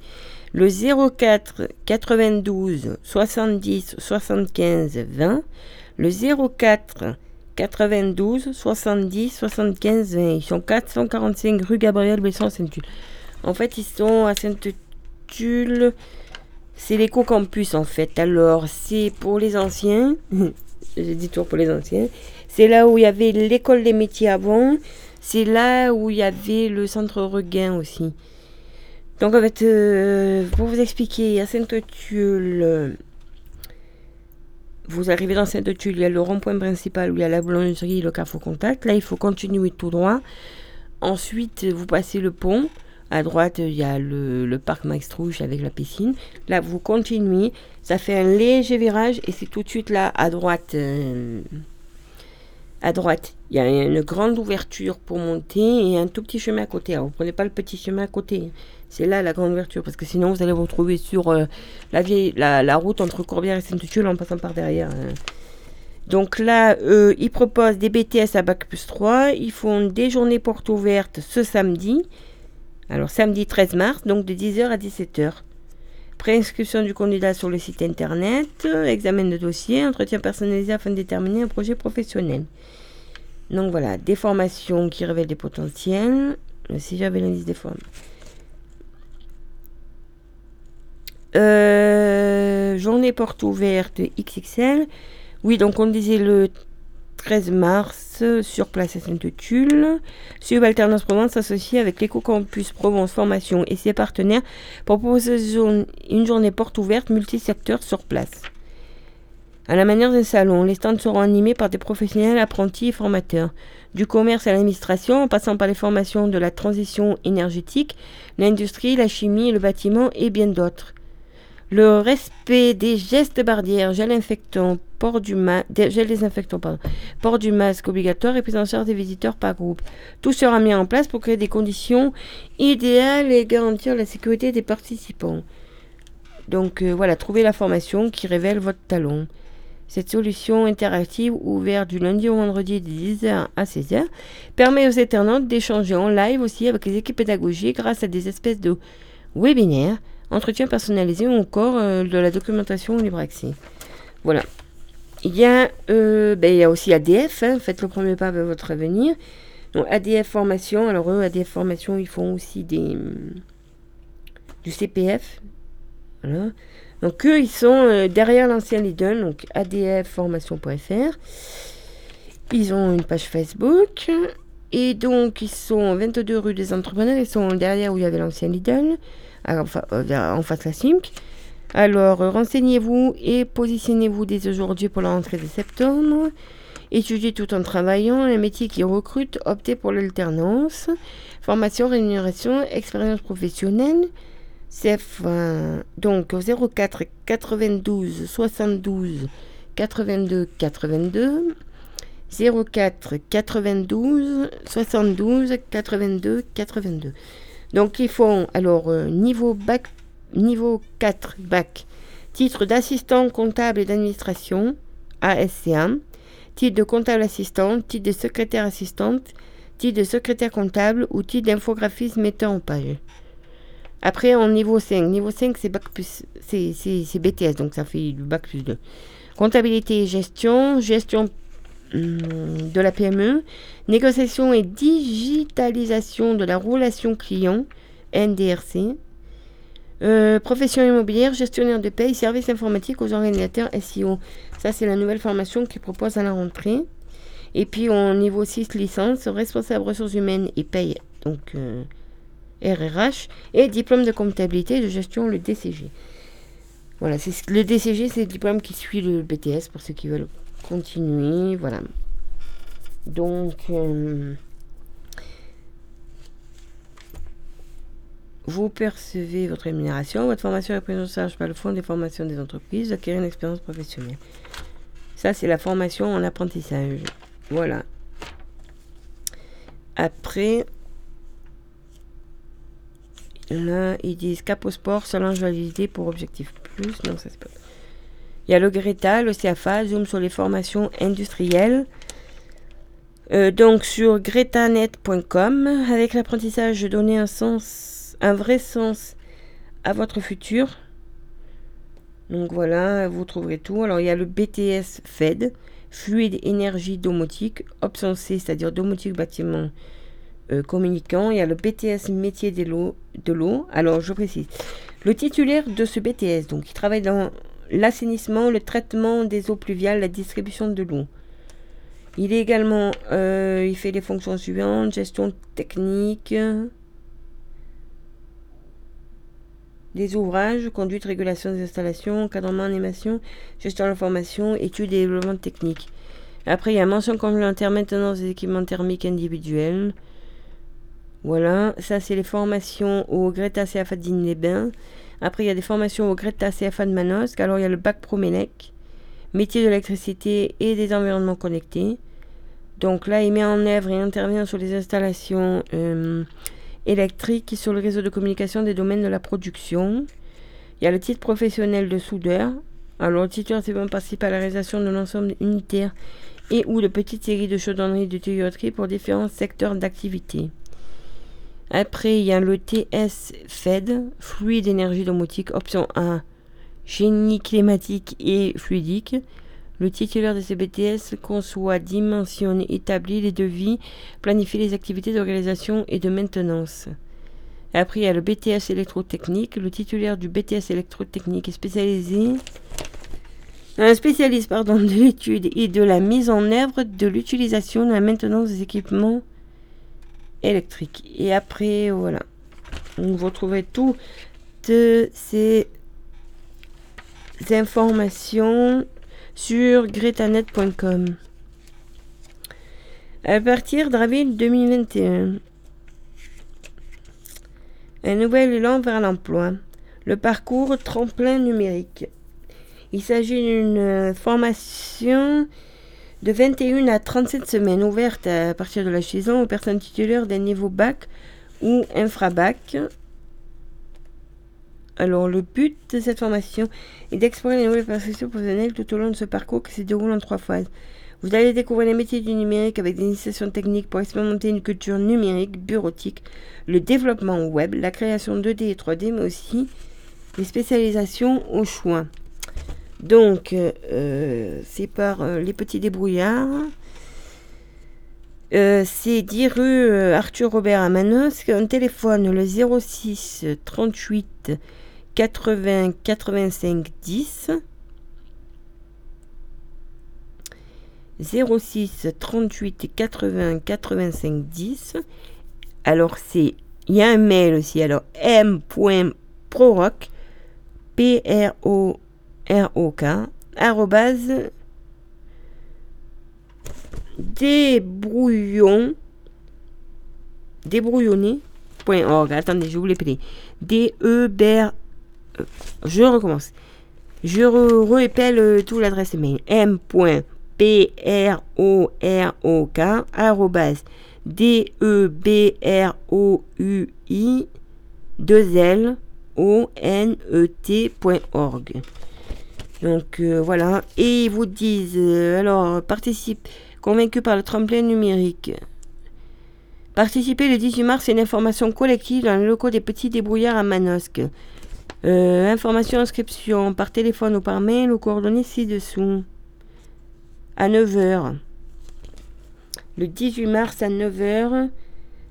Le 04 92 70 75 20. Le 04 92 70 75 20. Ils sont 445 rue Gabriel Besson Saint-Tulle. En fait, ils sont à Saint-Tulle. C'est l'éco-campus en fait. Alors, c'est pour les anciens. <laughs> J'ai dit toujours pour les anciens. C'est là où il y avait l'école des métiers avant. C'est là où il y avait le centre Regain aussi. Donc, en fait, euh, pour vous expliquer, à Saint-Tulle, vous arrivez dans Sainte-Tulle, il y a le rond-point principal où il y a la boulangerie, le carrefour contact. Là, il faut continuer tout droit. Ensuite, vous passez le pont. À droite, il y a le, parc Max Trouche avec la piscine. Là, vous continuez. Ça fait un léger virage et c'est tout de suite là, à droite. Euh, à droite, il y a une grande ouverture pour monter et un tout petit chemin à côté. Alors, vous prenez pas le petit chemin à côté. C'est là la grande ouverture parce que sinon vous allez vous retrouver sur euh, la, vieille, route entre Corbière et Sainte-Tulle en passant par derrière. Hein. Donc là, euh, ils proposent des BTS à Bac plus 3. Ils font des journées portes ouvertes ce samedi. Alors samedi 13 mars, donc de 10h à 17h. Préinscription du candidat sur le site internet, examen de dossier, entretien personnalisé afin de déterminer un projet professionnel. Donc voilà, des formations qui révèlent des potentiels. Si j'avais l'indice des formes. Euh, journée porte ouverte XXL. Oui, donc on disait le 13 mars sur place à Sainte-Tulle. Sub Alternance Provence s'associe avec l'Eco-Campus Provence Formation et ses partenaires pour proposer une journée porte ouverte multisecteur sur place. À la manière d'un salon, les stands seront animés par des professionnels apprentis et formateurs, du commerce à l'administration, en passant par les formations de la transition énergétique, l'industrie, la chimie, le bâtiment et bien d'autres. Le respect des gestes barrières, gel port du masque, gel désinfectant, port du masque obligatoire et prise en charge des visiteurs par groupe. Tout sera mis en place pour créer des conditions idéales et garantir la sécurité des participants. Donc euh, voilà, trouvez la formation qui révèle votre talon. Cette solution interactive ouverte du lundi au vendredi de 10h à 16h permet aux internautes d'échanger en live aussi avec les équipes pédagogiques grâce à des espèces de webinaires entretien personnalisé ou encore euh, de la documentation libre accès. Voilà. Il y a, euh, ben, il y a aussi ADF, hein, faites le premier pas vers votre avenir. Donc ADF formation, alors eux, ADF formation, ils font aussi des, hum, du CPF. Voilà. Donc eux, ils sont euh, derrière l'ancien Lidl, donc adfformation.fr. Ils ont une page Facebook. Et donc, ils sont 22 rue des entrepreneurs. Ils sont derrière où il y avait l'ancien Lidl. Euh, en face la SIMC. Alors, euh, renseignez-vous et positionnez-vous dès aujourd'hui pour la rentrée de septembre. Étudiez tout en travaillant un métier qui recrute, optez pour l'alternance. Formation, rémunération, expérience professionnelle. CF, donc 04 92 72 82 82. 04 92 72 82 82. Donc ils font alors euh, niveau bac, niveau 4 bac, titre d'assistant comptable et d'administration, ASCA, titre de comptable assistant, titre de secrétaire assistante, titre de secrétaire comptable ou titre d'infographiste mettant en page. Après, en niveau 5, niveau 5, c'est bac plus, c'est BTS, donc ça fait du bac plus 2. Comptabilité et gestion, gestion de la PME, Négociation et digitalisation de la relation client, NDRC. Euh, profession immobilière, gestionnaire de paye, services informatiques aux organisateurs SEO. Ça, c'est la nouvelle formation qu'ils proposent à la rentrée. Et puis, au niveau 6, licence, responsable ressources humaines et paye, donc RRH, euh, et diplôme de comptabilité et de gestion, le DCG. Voilà, le DCG, c'est le diplôme qui suit le BTS pour ceux qui veulent continuer. Voilà. Donc, euh, vous percevez votre rémunération. Votre formation est prise en par le Fonds des formations des entreprises, d'acquérir une expérience professionnelle. Ça, c'est la formation en apprentissage. Voilà. Après, là, ils disent cap au sport, validité pour objectif plus. Non, ça c'est pas. Il y a le Greta, le CAFA, zoom sur les formations industrielles. Euh, donc sur gretanet.com, avec l'apprentissage, donner un sens, un vrai sens à votre futur. Donc voilà, vous trouverez tout. Alors il y a le BTS FED, fluide énergie domotique, C, c'est-à-dire domotique bâtiment euh, communicant. Il y a le BTS métier de l'eau. Alors je précise, le titulaire de ce BTS, donc il travaille dans l'assainissement, le traitement des eaux pluviales, la distribution de l'eau. Il est également, euh, il fait les fonctions suivantes gestion technique, des ouvrages, conduite, régulation des installations, encadrement, animation, gestion de l'information, études et développement technique. Après, il y a mention complémentaire maintenance des équipements thermiques individuels. Voilà, ça c'est les formations au Greta CFA les bains Après, il y a des formations au Greta CFA de Manosque. Alors, il y a le bac Promelec, métier de l'électricité et des environnements connectés. Donc là, il met en œuvre et intervient sur les installations euh, électriques sur le réseau de communication des domaines de la production. Il y a le titre professionnel de soudeur. Alors, le bien participer à la réalisation de l'ensemble unitaire et ou de petites séries de chaudronnerie de tuyauterie pour différents secteurs d'activité. Après, il y a le TS FED, fluide énergie domotique, option 1, génie climatique et fluidique. Le titulaire de ces BTS conçoit, dimensionne, établit les devis, planifie les activités d'organisation et de maintenance. Après, il y a le BTS électrotechnique. Le titulaire du BTS électrotechnique est spécialisé un spécialiste pardon, de l'étude et de la mise en œuvre de l'utilisation de la maintenance des équipements électriques. Et après, voilà. vous retrouvez toutes ces informations sur gretanet.com. À partir d'avril 2021, un nouvel élan vers l'emploi. Le parcours tremplin numérique. Il s'agit d'une formation de 21 à 37 semaines ouverte à partir de la saison aux personnes titulaires d'un niveau bac ou infrabac. Alors, le but de cette formation est d'explorer les nouvelles perspectives professionnelles tout au long de ce parcours qui se déroule en trois phases. Vous allez découvrir les métiers du numérique avec des initiations techniques pour expérimenter une culture numérique, bureautique, le développement web, la création 2D et 3D, mais aussi les spécialisations au choix. Donc, euh, c'est par euh, les petits débrouillards. Euh, c'est 10 rue Arthur Robert à Manosque. Un téléphone, le 06 38 80 85 10. 06 38 80 85 10. Alors, c'est. Il y a un mail aussi. Alors, m.proroc. P-R-O R-O-K, arrobase, débrouillon, débrouillonné.org. Attendez, je vous l'ai D-E-B-R, euh, je recommence. Je répète euh, tout l'adresse mail. m.p-r-o-r-o-k, arrobase, D-E-B-R-O-U-I, 2 L, O-N-E-T.org. Donc euh, voilà. Et ils vous disent, euh, alors, participe, convaincu par le tremplin numérique. Participez le 18 mars à une information collective dans le locaux des petits débrouillards à Manosque. Euh, information inscription par téléphone ou par mail aux coordonnées ci-dessous. À 9h. Le 18 mars à 9h.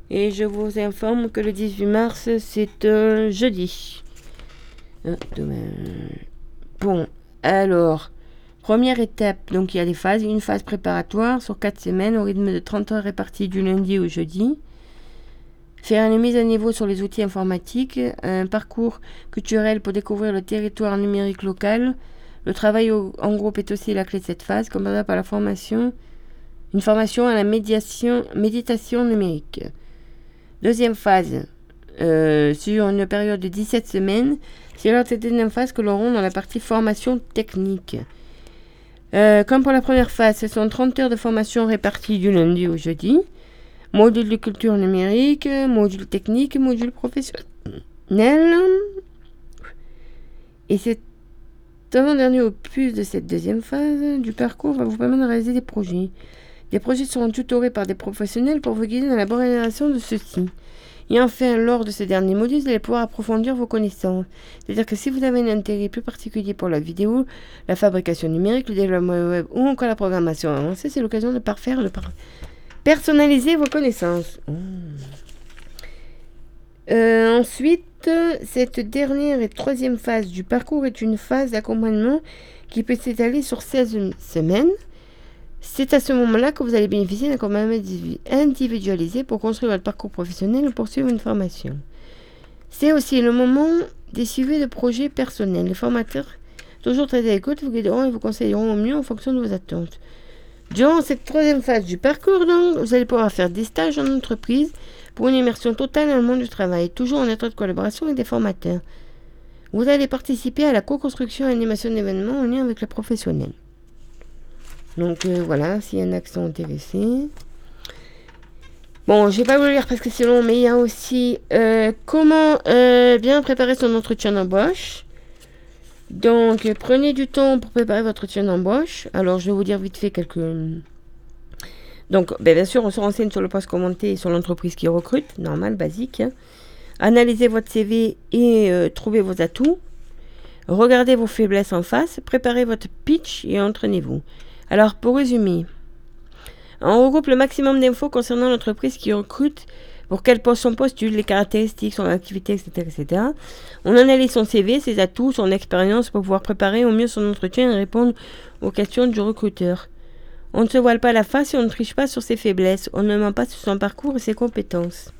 Et je vous informe que le 18 mars, c'est un jeudi. Bon, alors, première étape, donc il y a des phases. Une phase préparatoire sur 4 semaines au rythme de 30 heures réparties du lundi au jeudi. Faire une mise à niveau sur les outils informatiques, un parcours culturel pour découvrir le territoire numérique local. Le travail en groupe est aussi la clé de cette phase, comme par la formation, une formation à la méditation numérique. Deuxième phase, euh, sur une période de 17 semaines, c'est la deuxième phase que l'on rend dans la partie formation technique. Euh, comme pour la première phase, ce sont 30 heures de formation réparties du lundi au jeudi. Module de culture numérique, module technique, module professionnel. Et cet avant-dernier opus de cette deuxième phase du parcours va vous permettre de réaliser des projets. Des projets seront tutorés par des professionnels pour vous guider dans la bonne réalisation de ceux-ci. Et enfin, lors de ce dernier module, vous allez pouvoir approfondir vos connaissances. C'est-à-dire que si vous avez un intérêt plus particulier pour la vidéo, la fabrication numérique, le développement web ou encore la programmation avancée, c'est l'occasion de parfaire, de personnaliser vos connaissances. Mmh. Euh, ensuite, cette dernière et troisième phase du parcours est une phase d'accompagnement qui peut s'étaler sur 16 semaines. C'est à ce moment-là que vous allez bénéficier d'un accompagnement individualisé pour construire votre parcours professionnel ou poursuivre une formation. C'est aussi le moment des suivis de projets personnels. Les formateurs, toujours très à l'écoute, vous guideront et vous conseilleront au mieux en fonction de vos attentes. Durant cette troisième phase du parcours, donc, vous allez pouvoir faire des stages en entreprise pour une immersion totale dans le monde du travail, toujours en étroite collaboration avec des formateurs. Vous allez participer à la co-construction et animation d'événements en lien avec les professionnels. Donc euh, voilà, s'il y en a qui sont intéressés. Bon, je vais pas vous le lire parce que c'est long, mais il y a aussi euh, comment euh, bien préparer son entretien d'embauche. Donc, prenez du temps pour préparer votre entretien d'embauche. Alors, je vais vous dire vite fait quelques. Donc, ben, bien sûr, on se renseigne sur le poste commenté et sur l'entreprise qui recrute, normal, basique. Hein. Analysez votre CV et trouvez vos atouts. Regardez vos faiblesses en face, préparez votre pitch et entraînez-vous. Alors, pour résumer, on regroupe le maximum d'infos concernant l'entreprise qui recrute, pour quel poste on postule, les caractéristiques, son activité, etc., etc. On analyse son CV, ses atouts, son expérience pour pouvoir préparer au mieux son entretien et répondre aux questions du recruteur. On ne se voile pas la face et on ne triche pas sur ses faiblesses. On ne ment pas sur son parcours et ses compétences.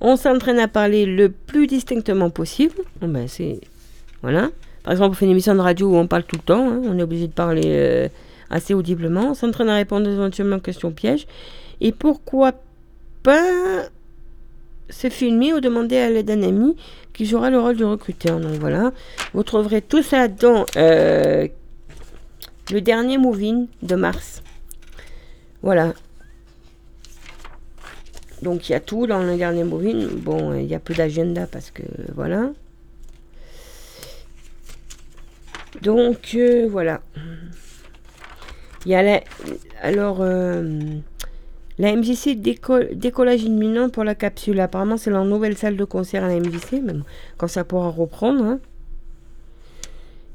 On s'entraîne à parler le plus distinctement possible. ben c'est voilà. Par exemple, on fait une émission de radio où on parle tout le temps. Hein. On est obligé de parler. Euh, assez audiblement, s'entraîne à répondre éventuellement aux questions pièges. Et pourquoi pas se filmer ou demander à l'aide d'un ami qui jouera le rôle du recruteur. Donc voilà, vous trouverez tout ça dans euh, le dernier Moving de mars. Voilà. Donc il y a tout dans le dernier Moving. Bon, il y a peu d'agenda parce que voilà. Donc euh, voilà. Il y a la, alors euh, la MJC décollage imminent pour la capsule. Apparemment, c'est la nouvelle salle de concert à la MJC, même quand ça pourra reprendre. Hein.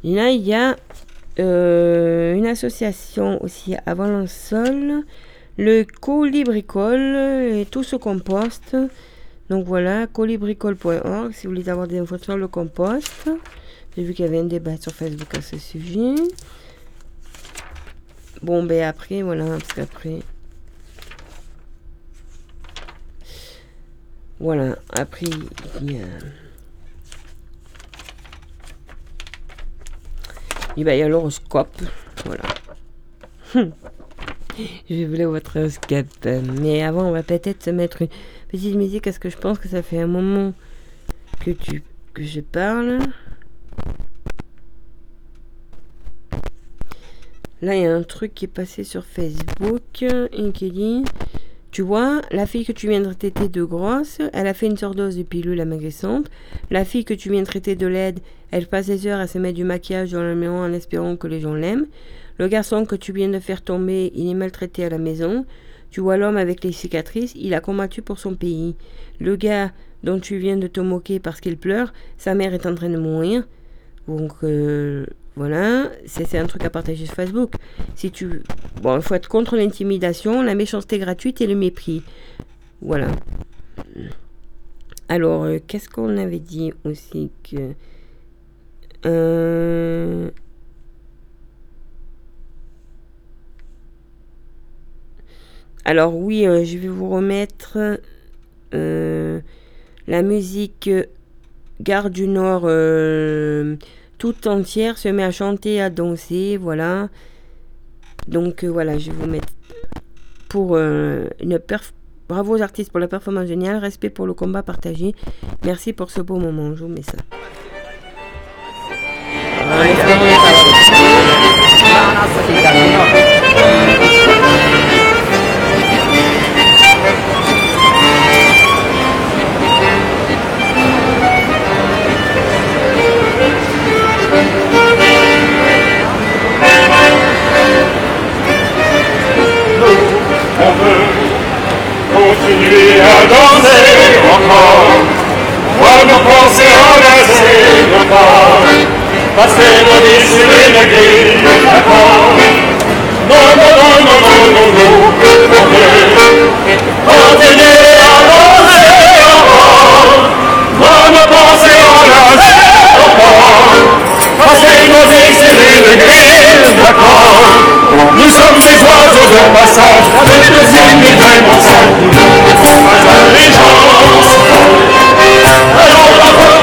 Là, il y a euh, une association aussi à Valençol, le Colibricole et tout ce compost. Donc voilà, colibricole.org si vous voulez avoir des infos sur le compost. J'ai vu qu'il y avait un débat sur Facebook à ce sujet. Bon, ben après, voilà, parce qu'après... Voilà, après, il y a... Il y a l'horoscope, voilà. je voulais votre horoscope. Mais avant, on va peut-être se mettre une petite musique parce que je pense que ça fait un moment que tu que je parle. Là, il y a un truc qui est passé sur Facebook et qui dit Tu vois, la fille que tu viens de traiter de grosse, elle a fait une surdose de pilule amaigrissante. La fille que tu viens de traiter de laide, elle passe des heures à se mettre du maquillage dans le maison en espérant que les gens l'aiment. Le garçon que tu viens de faire tomber, il est maltraité à la maison. Tu vois l'homme avec les cicatrices, il a combattu pour son pays. Le gars dont tu viens de te moquer parce qu'il pleure, sa mère est en train de mourir. Donc, euh, voilà, c'est un truc à partager sur Facebook. Si tu, bon, il faut être contre l'intimidation, la méchanceté gratuite et le mépris. Voilà. Alors, euh, qu'est-ce qu'on avait dit aussi que euh, Alors oui, euh, je vais vous remettre la musique Gare du Nord toute entière se met à chanter, à danser, voilà. Donc euh, voilà, je vous mettre pour euh, une perf bravo aux artistes pour la performance géniale, respect pour le combat partagé. Merci pour ce beau moment, je vous mets ça. Continuer à danser encore. Nous sommes des oiseaux de passage, avec le ciel et d'un mensonge. Pas d'allégeance, allons la forêt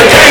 Oh,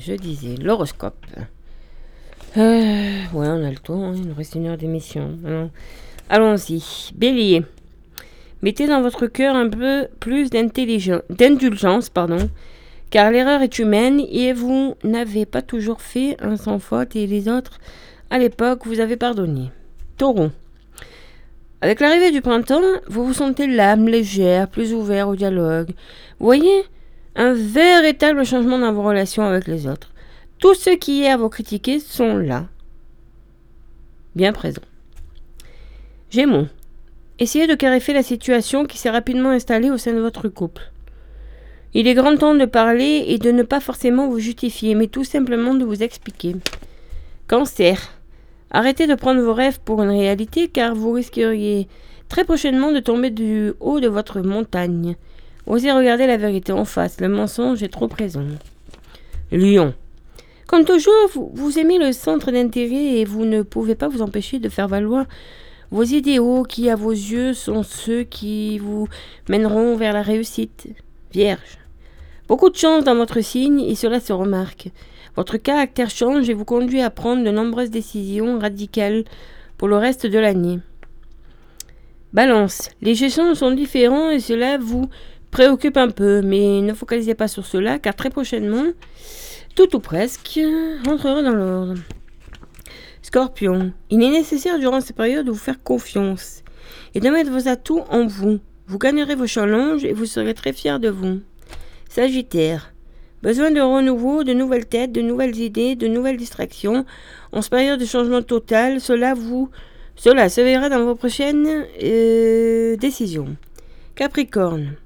je disais l'horoscope. Euh, ouais, on a le temps, hein, il nous reste une heure d'émission. Alors, Allons-y. Bélier. Mettez dans votre cœur un peu plus d'indulgence, pardon, car l'erreur est humaine et vous n'avez pas toujours fait un sans faute et les autres, à l'époque, vous avez pardonné. Taureau. Avec l'arrivée du printemps, vous vous sentez l'âme légère, plus ouvert au dialogue. Vous voyez un véritable changement dans vos relations avec les autres. Tous ceux qui hier vous critiquer sont là, bien présents. Gémeaux. Essayez de clarifier la situation qui s'est rapidement installée au sein de votre couple. Il est grand temps de parler et de ne pas forcément vous justifier, mais tout simplement de vous expliquer. Cancer. Arrêtez de prendre vos rêves pour une réalité car vous risqueriez très prochainement de tomber du haut de votre montagne. Osez regarder la vérité en face, le mensonge est trop présent. Lion. Comme toujours, vous, vous aimez le centre d'intérêt et vous ne pouvez pas vous empêcher de faire valoir vos idéaux qui, à vos yeux, sont ceux qui vous mèneront vers la réussite. Vierge. Beaucoup de chance dans votre signe et cela se remarque. Votre caractère change et vous conduit à prendre de nombreuses décisions radicales pour le reste de l'année. Balance. Les gestions sont différents et cela vous préoccupe un peu, mais ne focalisez pas sur cela car très prochainement, tout ou presque, rentrera dans l'ordre. Scorpion. Il est nécessaire durant cette période de vous faire confiance et de mettre vos atouts en vous. Vous gagnerez vos challenges et vous serez très fiers de vous. Sagittaire. Besoin de renouveau, de nouvelles têtes, de nouvelles idées, de nouvelles distractions. En cette période de changement total, cela vous cela se verra dans vos prochaines euh, décisions. Capricorne.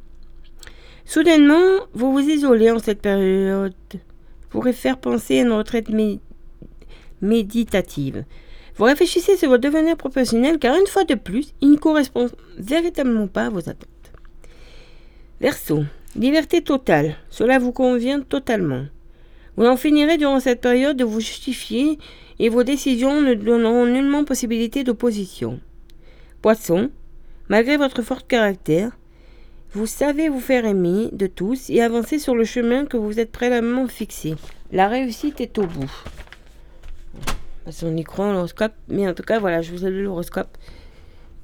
Soudainement, vous vous isolez en cette période. Pourrez faire penser à une retraite mé- méditative. Vous réfléchissez sur votre devenir professionnel car une fois de plus, il ne correspond véritablement pas à vos attentes. Verseau. Liberté totale. Cela vous convient totalement. Vous en finirez durant cette période de vous justifier et vos décisions ne donneront nullement possibilité d'opposition. Poisson. Malgré votre fort caractère, vous savez vous faire aimer de tous et avancer sur le chemin que vous êtes préalablement fixé. La réussite est au bout. Parce qu'on y croit en l'horoscope, mais en tout cas, voilà, je vous ai lu l'horoscope.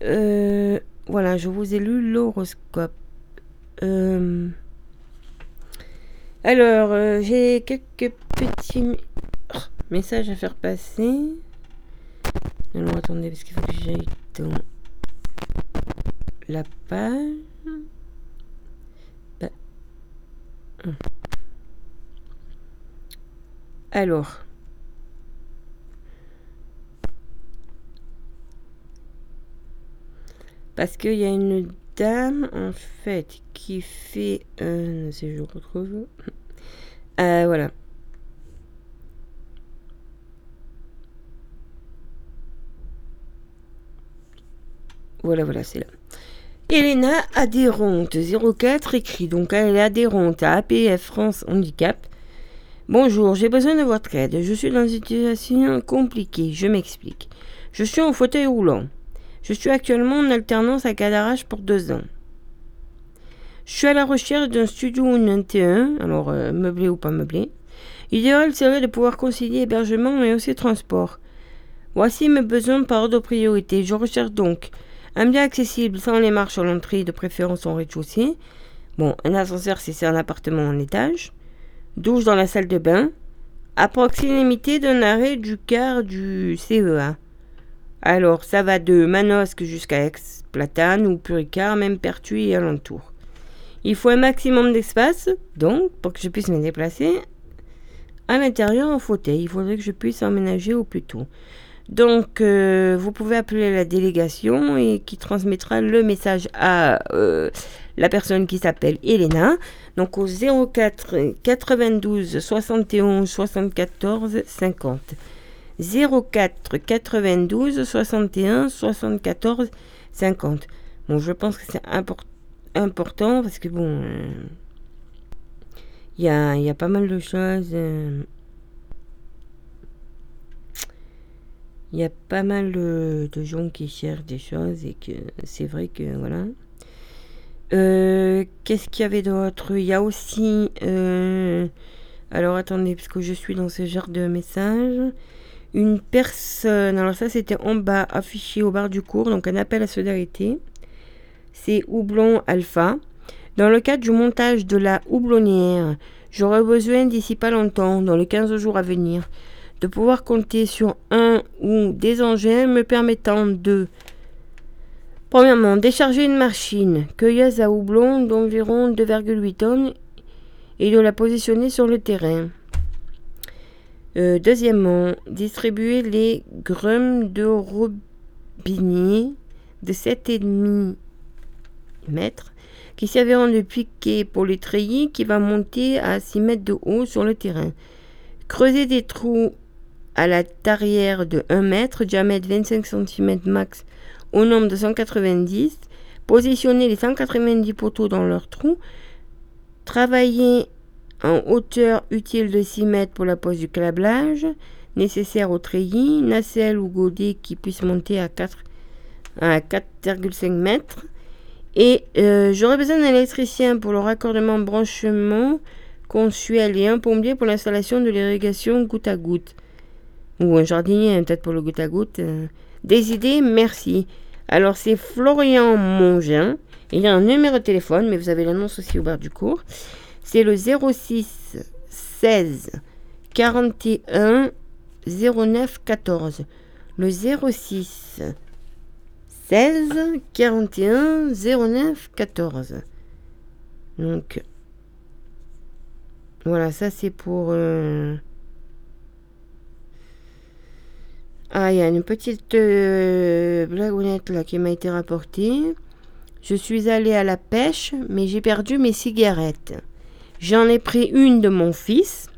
Euh, voilà, je vous ai lu l'horoscope. Euh, alors, euh, j'ai quelques petits oh, messages à faire passer. Alors, attendez, parce qu'il faut que j'aille dans la page. Bah, hum. Alors. Parce qu'il y a une dame, en fait, qui fait... Euh, si je retrouve... Euh, voilà. Voilà, voilà, c'est là. Elena adhérente 04 écrit donc elle est adhérente à APF France Handicap. Bonjour, j'ai besoin de votre aide. Je suis dans une situation compliquée. Je m'explique. Je suis en fauteuil roulant. Je suis actuellement en alternance à Cadarache pour deux ans. Je suis à la recherche d'un studio 91, alors euh, meublé ou pas meublé. L'idéal serait de pouvoir concilier hébergement mais aussi transport. Voici mes besoins par ordre de priorité. Je recherche donc un bien accessible sans les marches à l'entrée, de préférence en rez-de-chaussée. Bon, un ascenseur si c'est un appartement en étage. Douche dans la salle de bain. À proximité d'un arrêt du car du CEA. Alors, ça va de Manosque jusqu'à Aix-Platane ou Puricar, même Pertuis et alentour. Il faut un maximum d'espace, donc, pour que je puisse me déplacer. À l'intérieur, en fauteuil, il faudrait que je puisse emménager au plus tôt. Donc, euh, vous pouvez appeler la délégation et qui transmettra le message à euh, la personne qui s'appelle Elena. Donc, au 04 92 71 74 50. 04 92 61 74 50. Bon, je pense que c'est impor- important parce que bon, euh, il y a pas mal de choses. Il y a pas mal de, gens qui cherchent des choses et que c'est vrai que voilà. Euh, Qu'est-ce qu'il y avait d'autre? Il y a aussi. euh, alors attendez, parce que je suis dans ce genre de message. Une personne, alors ça c'était en bas, affiché au bar du cours, donc un appel à solidarité. C'est Houblon Alpha. Dans le cadre du montage de la houblonnière, j'aurais besoin d'ici pas longtemps, dans les 15 jours à venir, de pouvoir compter sur un ou des engins me permettant de, premièrement, décharger une machine cueilleuse à houblon d'environ 2,8 tonnes et de la positionner sur le terrain. Euh, deuxièmement, distribuer les grums de robinier de 7,5 mètres qui serviront de piquet pour les treillis qui va monter à 6 mètres de haut sur le terrain. Creuser des trous à la tarière de 1 mètre, diamètre 25 cm max au nombre de 190, positionner les 190 poteaux dans leurs trous, travailler en hauteur utile de 6 mètres pour la pose du câblage, nécessaire au treillis, nacelle ou godet qui puisse monter à 4 à 4,5 mètres. Et euh, j'aurais besoin d'un électricien pour le raccordement branchement consuel et un plombier pour l'installation de l'irrigation goutte à goutte. Ou un jardinier hein, peut-être pour le goutte à goutte. euh. Des idées, merci. Alors c'est Florian Mongin. Il y a un numéro de téléphone, mais vous avez l'annonce aussi au bar du cours. C'est le 06 16 41 09 14. Le 06 16 41 09 14. Donc voilà, ça c'est pour. euh, Ah, il y a une petite euh, blagounette là qui m'a été rapportée. Je suis allée à la pêche, mais j'ai perdu mes cigarettes. J'en ai pris une de mon fils.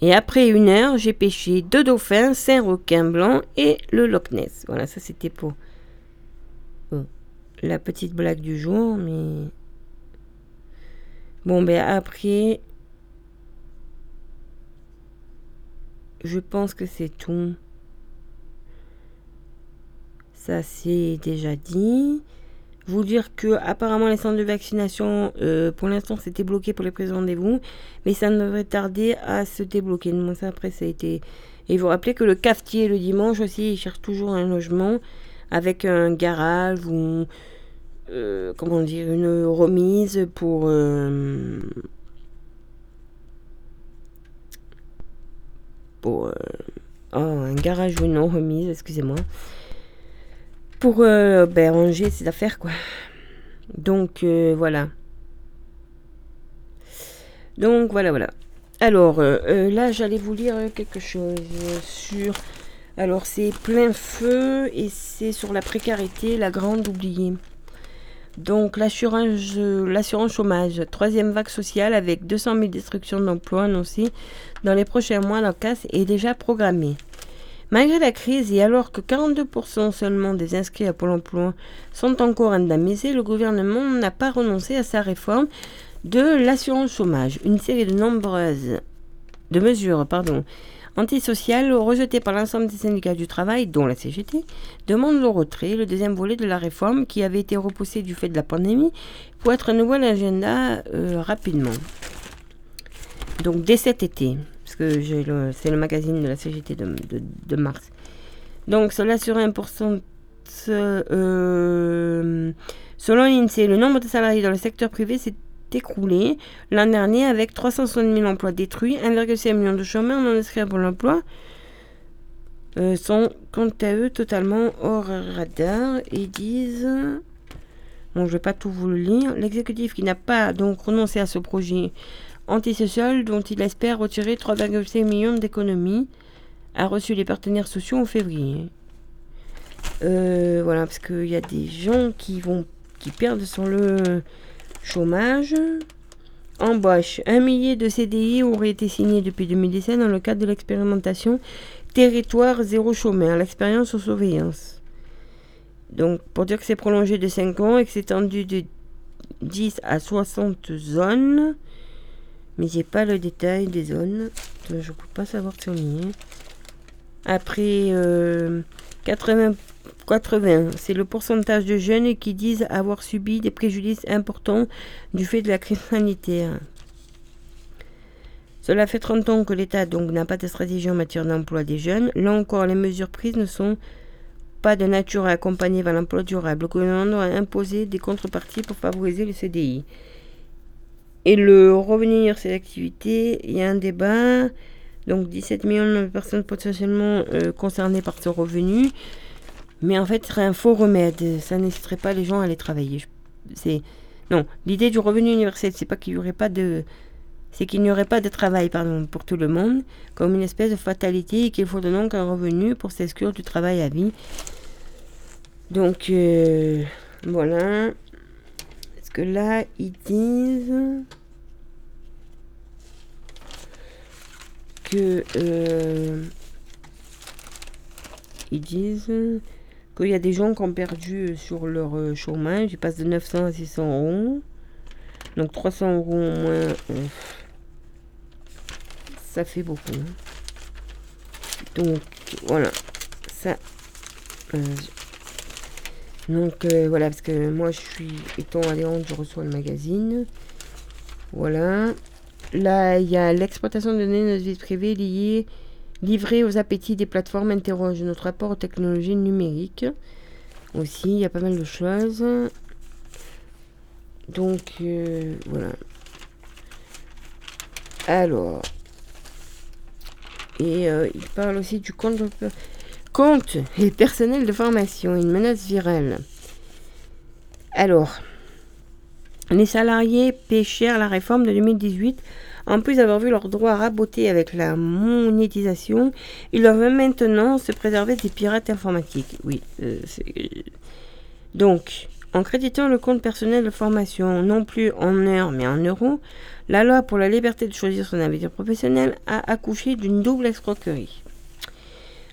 Et après une heure, j'ai pêché deux dauphins, cinq requins blancs et le Loch Ness. Voilà, ça c'était pour euh, la petite blague du jour, mais bon ben après, je pense que c'est tout. Ça c'est déjà dit. Vous dire que apparemment les centres de vaccination, euh, pour l'instant, c'était bloqué pour les prises de rendez-vous, mais ça ne devrait tarder à se débloquer. Moi, ça après, ça a été. Et vous rappelez que le cafetier le dimanche aussi, il cherche toujours un logement avec un garage ou euh, comment dire une remise pour euh, euh, un garage ou une remise, excusez-moi pour euh, ben, ranger ses affaires, quoi. Donc, euh, voilà. Donc, voilà, voilà. Alors, là, j'allais vous lire quelque chose sur... Alors, c'est plein feu et c'est sur la précarité, la grande oubliée. Donc, l'assurance l'assurance chômage, troisième vague sociale avec 200 000 destructions d'emplois annoncées dans les prochains mois, la casse est déjà programmée. Malgré la crise et alors que 42% seulement des inscrits à Pôle emploi sont encore indemnisés, le gouvernement n'a pas renoncé à sa réforme de l'assurance chômage. Une série de nombreuses de mesures pardon, antisociales rejetées par l'ensemble des syndicats du travail, dont la CGT, demandent le retrait, le deuxième volet de la réforme qui avait été repoussé du fait de la pandémie, pour être un nouvel agenda euh, rapidement. Donc dès cet été parce que c'est le magazine de la CGT de, mars. Donc cela serait important. euh, selon l'INSEE, le nombre de salariés dans le secteur privé s'est écroulé l'an dernier avec 360 000 emplois détruits, 1,5 million de chômeurs non inscrits pour l'emploi. euh, sont quant à eux totalement hors radar et disent bon je vais pas tout vous le lire l'exécutif qui n'a pas donc renoncé à ce projet antisocial dont il espère retirer 3,5 millions d'économies, a reçu les partenaires sociaux en février. Euh, voilà, parce qu'il y a des gens qui vont qui perdent sur le chômage. Embauche. Un millier de CDI auraient été signés depuis 2017 dans le cadre de l'expérimentation Territoire zéro chômeur, l'expérience aux surveillance. Donc, pour dire que c'est prolongé de 5 ans et que c'est tendu de 10 à 60 zones. Mais j'ai pas le détail des zones. Donc je peux pas savoir si on y est. Après, euh, 80, 80 c'est le pourcentage de jeunes qui disent avoir subi des préjudices importants du fait de la crise sanitaire. Cela fait 30 ans que l'État n'a pas de stratégie en matière d'emploi des jeunes. Là encore, les mesures prises ne sont pas de nature à accompagner vers l'emploi durable. Le gouvernement doit imposer des contreparties pour favoriser le CDI. Et le revenir ces activités, il y a un débat. Donc 17 millions de personnes potentiellement euh, concernées par ce revenu. Mais en fait, ce serait un faux remède. Ça n'inciterait pas les gens à aller travailler. C'est non. L'idée du revenu universel, c'est pas qu'il y aurait pas de, c'est qu'il n'y aurait pas de travail, pardon, pour tout le monde, comme une espèce de fatalité et qu'il faut donc un revenu pour s'exclure du travail à vie. Donc euh, voilà. Parce que là, ils disent que euh, ils disent qu'il y a des gens qui ont perdu euh, sur leur euh, chômage. Ils passent de 900 à 600 euros. Donc 300 euros au moins, euh, ça fait beaucoup. hein. Donc voilà, ça. donc voilà, parce que moi je suis étant adhérente, je reçois le magazine. Voilà. Là, il y a l'exploitation de données de notre vie privée liée, livrée aux appétits des plateformes interroge notre rapport aux technologies numériques. Aussi, il y a pas mal de choses. Donc, euh, voilà. Alors. Et euh, il parle aussi du compte, compte et personnel de formation, une menace virale. Alors, les salariés paient cher la réforme de 2018. En plus d'avoir vu leurs droits rabotés avec la monétisation, ils doivent maintenant se préserver des pirates informatiques. Oui, euh, donc, en créditant le compte personnel de formation, non plus en heures mais en euros, la loi pour la liberté de choisir son avenir professionnel a accouché d'une double escroquerie.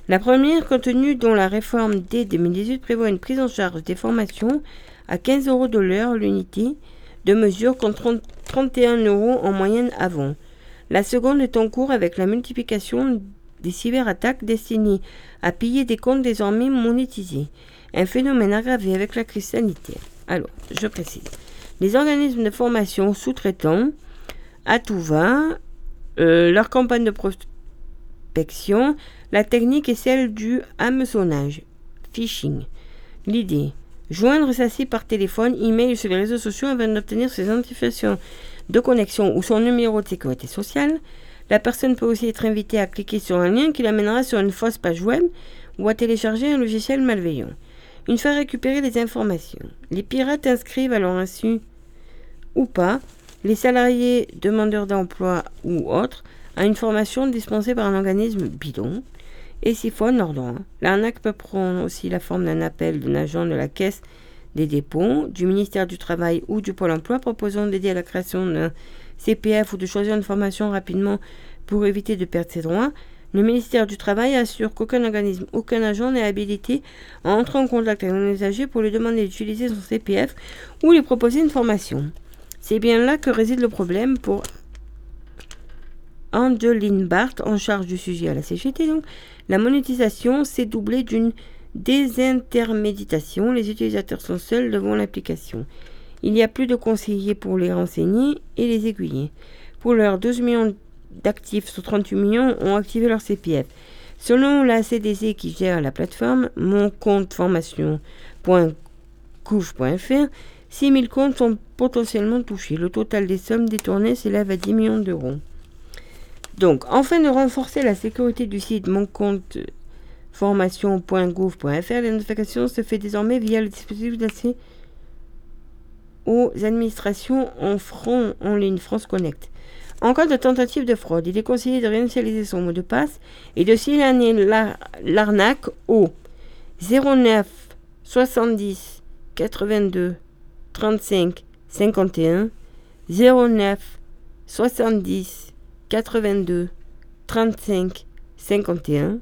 La première, contenue dans la réforme dès 2018, prévoit une prise en charge des formations à 15 euros de l'heure l'unité de mesure contre 30 31 euros en moyenne avant. La seconde est en cours avec la multiplication des cyberattaques destinées à piller des comptes désormais monétisés. Un phénomène aggravé avec la crise sanitaire. Alors, je précise. Les organismes de formation sous-traitants, à tout va, euh, leur campagne de prospection, la technique est celle du hameçonnage, phishing. L'idée, joindre sa cible par téléphone, email ou sur les réseaux sociaux afin d'obtenir ses identifications de connexion ou son numéro de sécurité sociale. La personne peut aussi être invitée à cliquer sur un lien qui l'amènera sur une fausse page web ou à télécharger un logiciel malveillant. Une fois récupérées les informations, les pirates inscrivent à leur insu ou pas les salariés demandeurs d'emploi ou autres à une formation dispensée par un organisme bidon et siphonnent leurs droits. L'arnaque peut prendre aussi la forme d'un appel d'un agent de la caisse des dépôts, du ministère du Travail ou du Pôle emploi proposant d'aider à la création d'un CPF ou de choisir une formation rapidement pour éviter de perdre ses droits. Le ministère du Travail assure qu'aucun organisme, aucun agent n'est habilité à entrer en contact avec un usager pour lui demander d'utiliser son CPF ou lui proposer une formation. C'est bien là que réside le problème pour Angeline Barth, en charge du sujet à la CGT. Donc, la monétisation s'est doublée d'une désintermédiation. Les utilisateurs sont seuls devant l'application. Il n'y a plus de conseillers pour les renseigner et les aiguiller. Pour leurs 12 millions d'actifs sur 38 millions ont activé leur CPF. Selon la CDC qui gère la plateforme, mon compte formation.couche.fr, 6000 comptes sont potentiellement touchés. Le total des sommes détournées s'élève à 10 millions d'euros. Donc, afin de renforcer la sécurité du site Mon compte formation.gouv.fr, la notification se fait désormais via le dispositif d'accès aux administrations en front en ligne France Connect. En cas de tentative de fraude, il est conseillé de réinitialiser son mot de passe et de signaler la- l'arnaque au 09 70 82 35 51 09 70 82 35 51.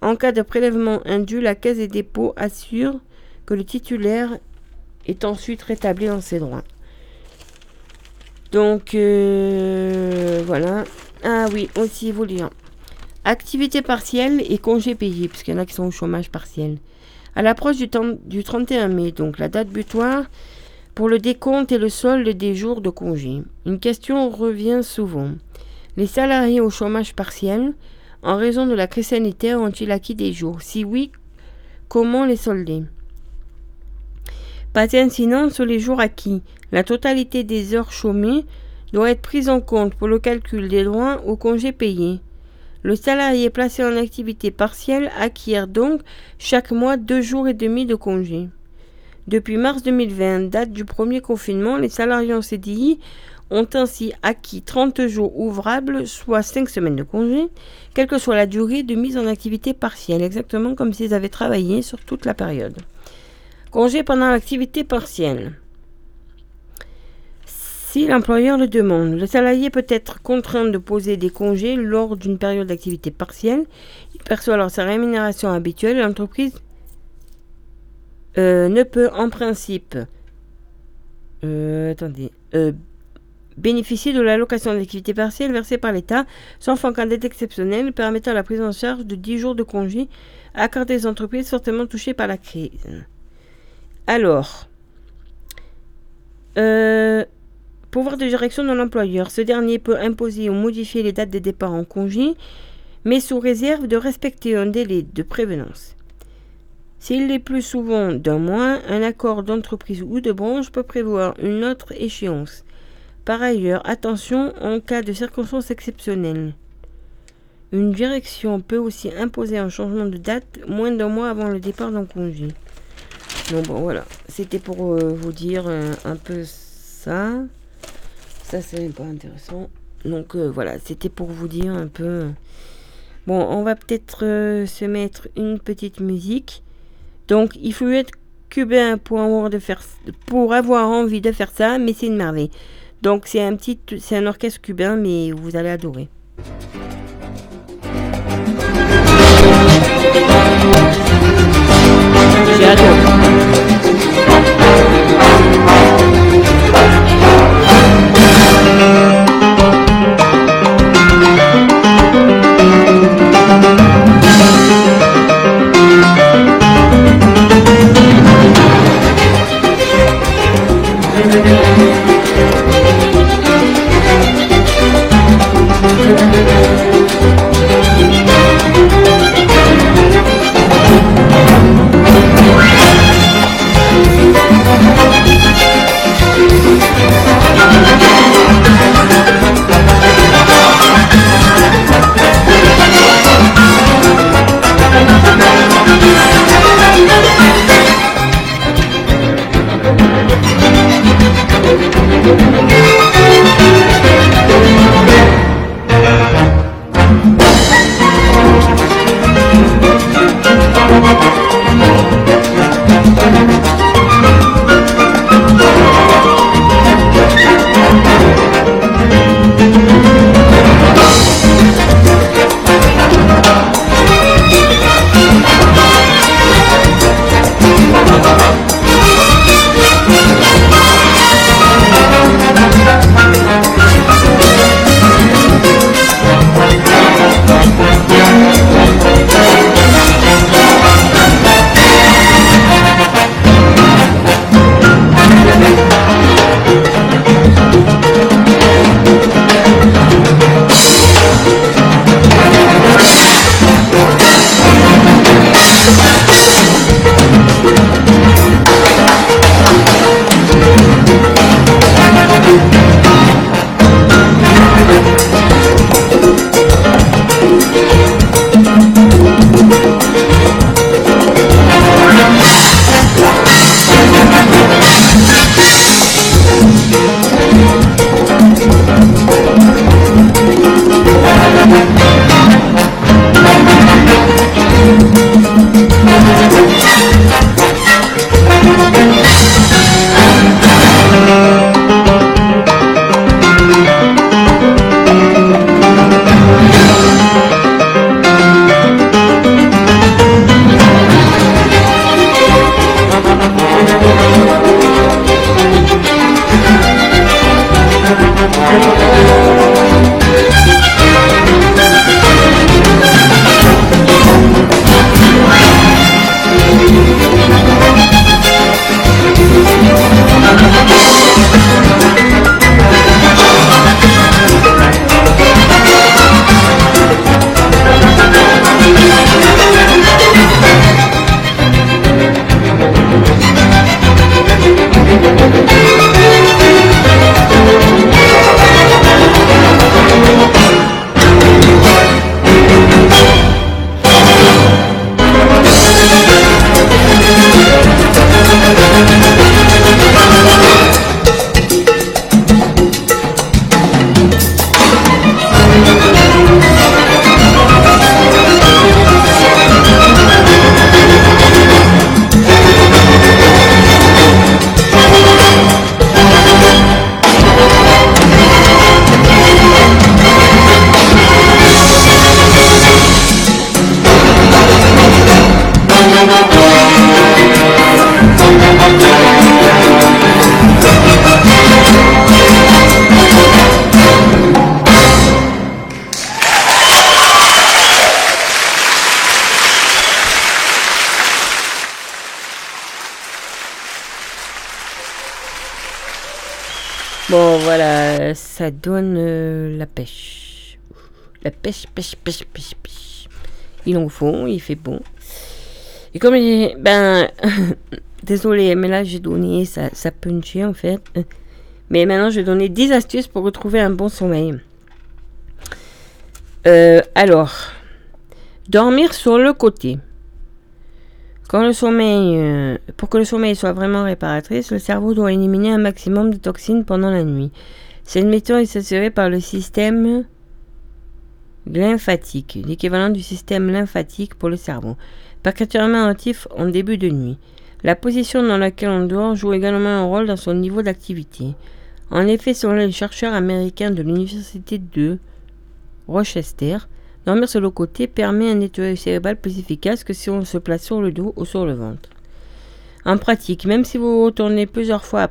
En cas de prélèvement indu, la Caisse des dépôts assure que le titulaire est ensuite rétabli dans ses droits. Donc, euh, voilà. Ah oui, aussi vous. Activité partielle et congés payés, puisqu'il y en a qui sont au chômage partiel. À l'approche du, temps- du 31 mai, donc la date butoir pour le décompte et le solde des jours de congé. Une question revient souvent. Les salariés au chômage partiel, en raison de la crise sanitaire, ont-ils acquis des jours? Si oui, comment les solder? Pas d'incidence sur les jours acquis. La totalité des heures chômées doit être prise en compte pour le calcul des droits au congé payé. Le salarié placé en activité partielle acquiert donc chaque mois deux jours et demi de congé. Depuis mars 2020, date du premier confinement, les salariés en CDI ont ainsi acquis 30 jours ouvrables, soit 5 semaines de congé, quelle que soit la durée de mise en activité partielle, exactement comme s'ils avaient travaillé sur toute la période. Congé pendant l'activité partielle. Si l'employeur le demande, le salarié peut être contraint de poser des congés lors d'une période d'activité partielle. Il perçoit alors sa rémunération habituelle l'entreprise euh, ne peut en principe euh, attendez, euh, bénéficier de l'allocation d'activité partielle versée par l'État, sauf en cas exceptionnelle permettant la prise en charge de 10 jours de congé accordés aux entreprises fortement touchées par la crise. Alors, euh, pouvoir de direction de l'employeur. Ce dernier peut imposer ou modifier les dates de départ en congé, mais sous réserve de respecter un délai de prévenance. S'il est plus souvent d'un mois, un accord d'entreprise ou de branche peut prévoir une autre échéance. Par ailleurs, attention en cas de circonstances exceptionnelles. Une direction peut aussi imposer un changement de date moins d'un mois avant le départ d'un congé. Donc bon voilà, c'était pour euh, vous dire euh, un peu ça. Ça c'est pas intéressant. Donc euh, voilà, c'était pour vous dire un peu. Bon, on va peut-être se mettre une petite musique. Donc il faut être cubain pour pour avoir envie de faire ça, mais c'est une merveille. Donc c'est un petit, c'est un orchestre cubain, mais vous allez adorer. Thank you. Donne euh, la pêche. La pêche, pêche, pêche, pêche, pêche. Il en faut, il fait bon. Et comme ben, <laughs> désolé, mais là j'ai donné, ça, ça punchait en fait. Mais maintenant je vais donner 10 astuces pour retrouver un bon sommeil. Euh, alors, dormir sur le côté. Quand le sommeil, euh, pour que le sommeil soit vraiment réparatrice, le cerveau doit éliminer un maximum de toxines pendant la nuit. Cette méthode est assurée par le système lymphatique, l'équivalent du système lymphatique pour le cerveau, particulièrement actif en début de nuit. La position dans laquelle on dort joue également un rôle dans son niveau d'activité. En effet, selon les chercheurs américains de l'université de Rochester, Dormir sur le côté permet un nettoyage cérébral plus efficace que si on se place sur le dos ou sur le ventre. En pratique, même si vous retournez plusieurs fois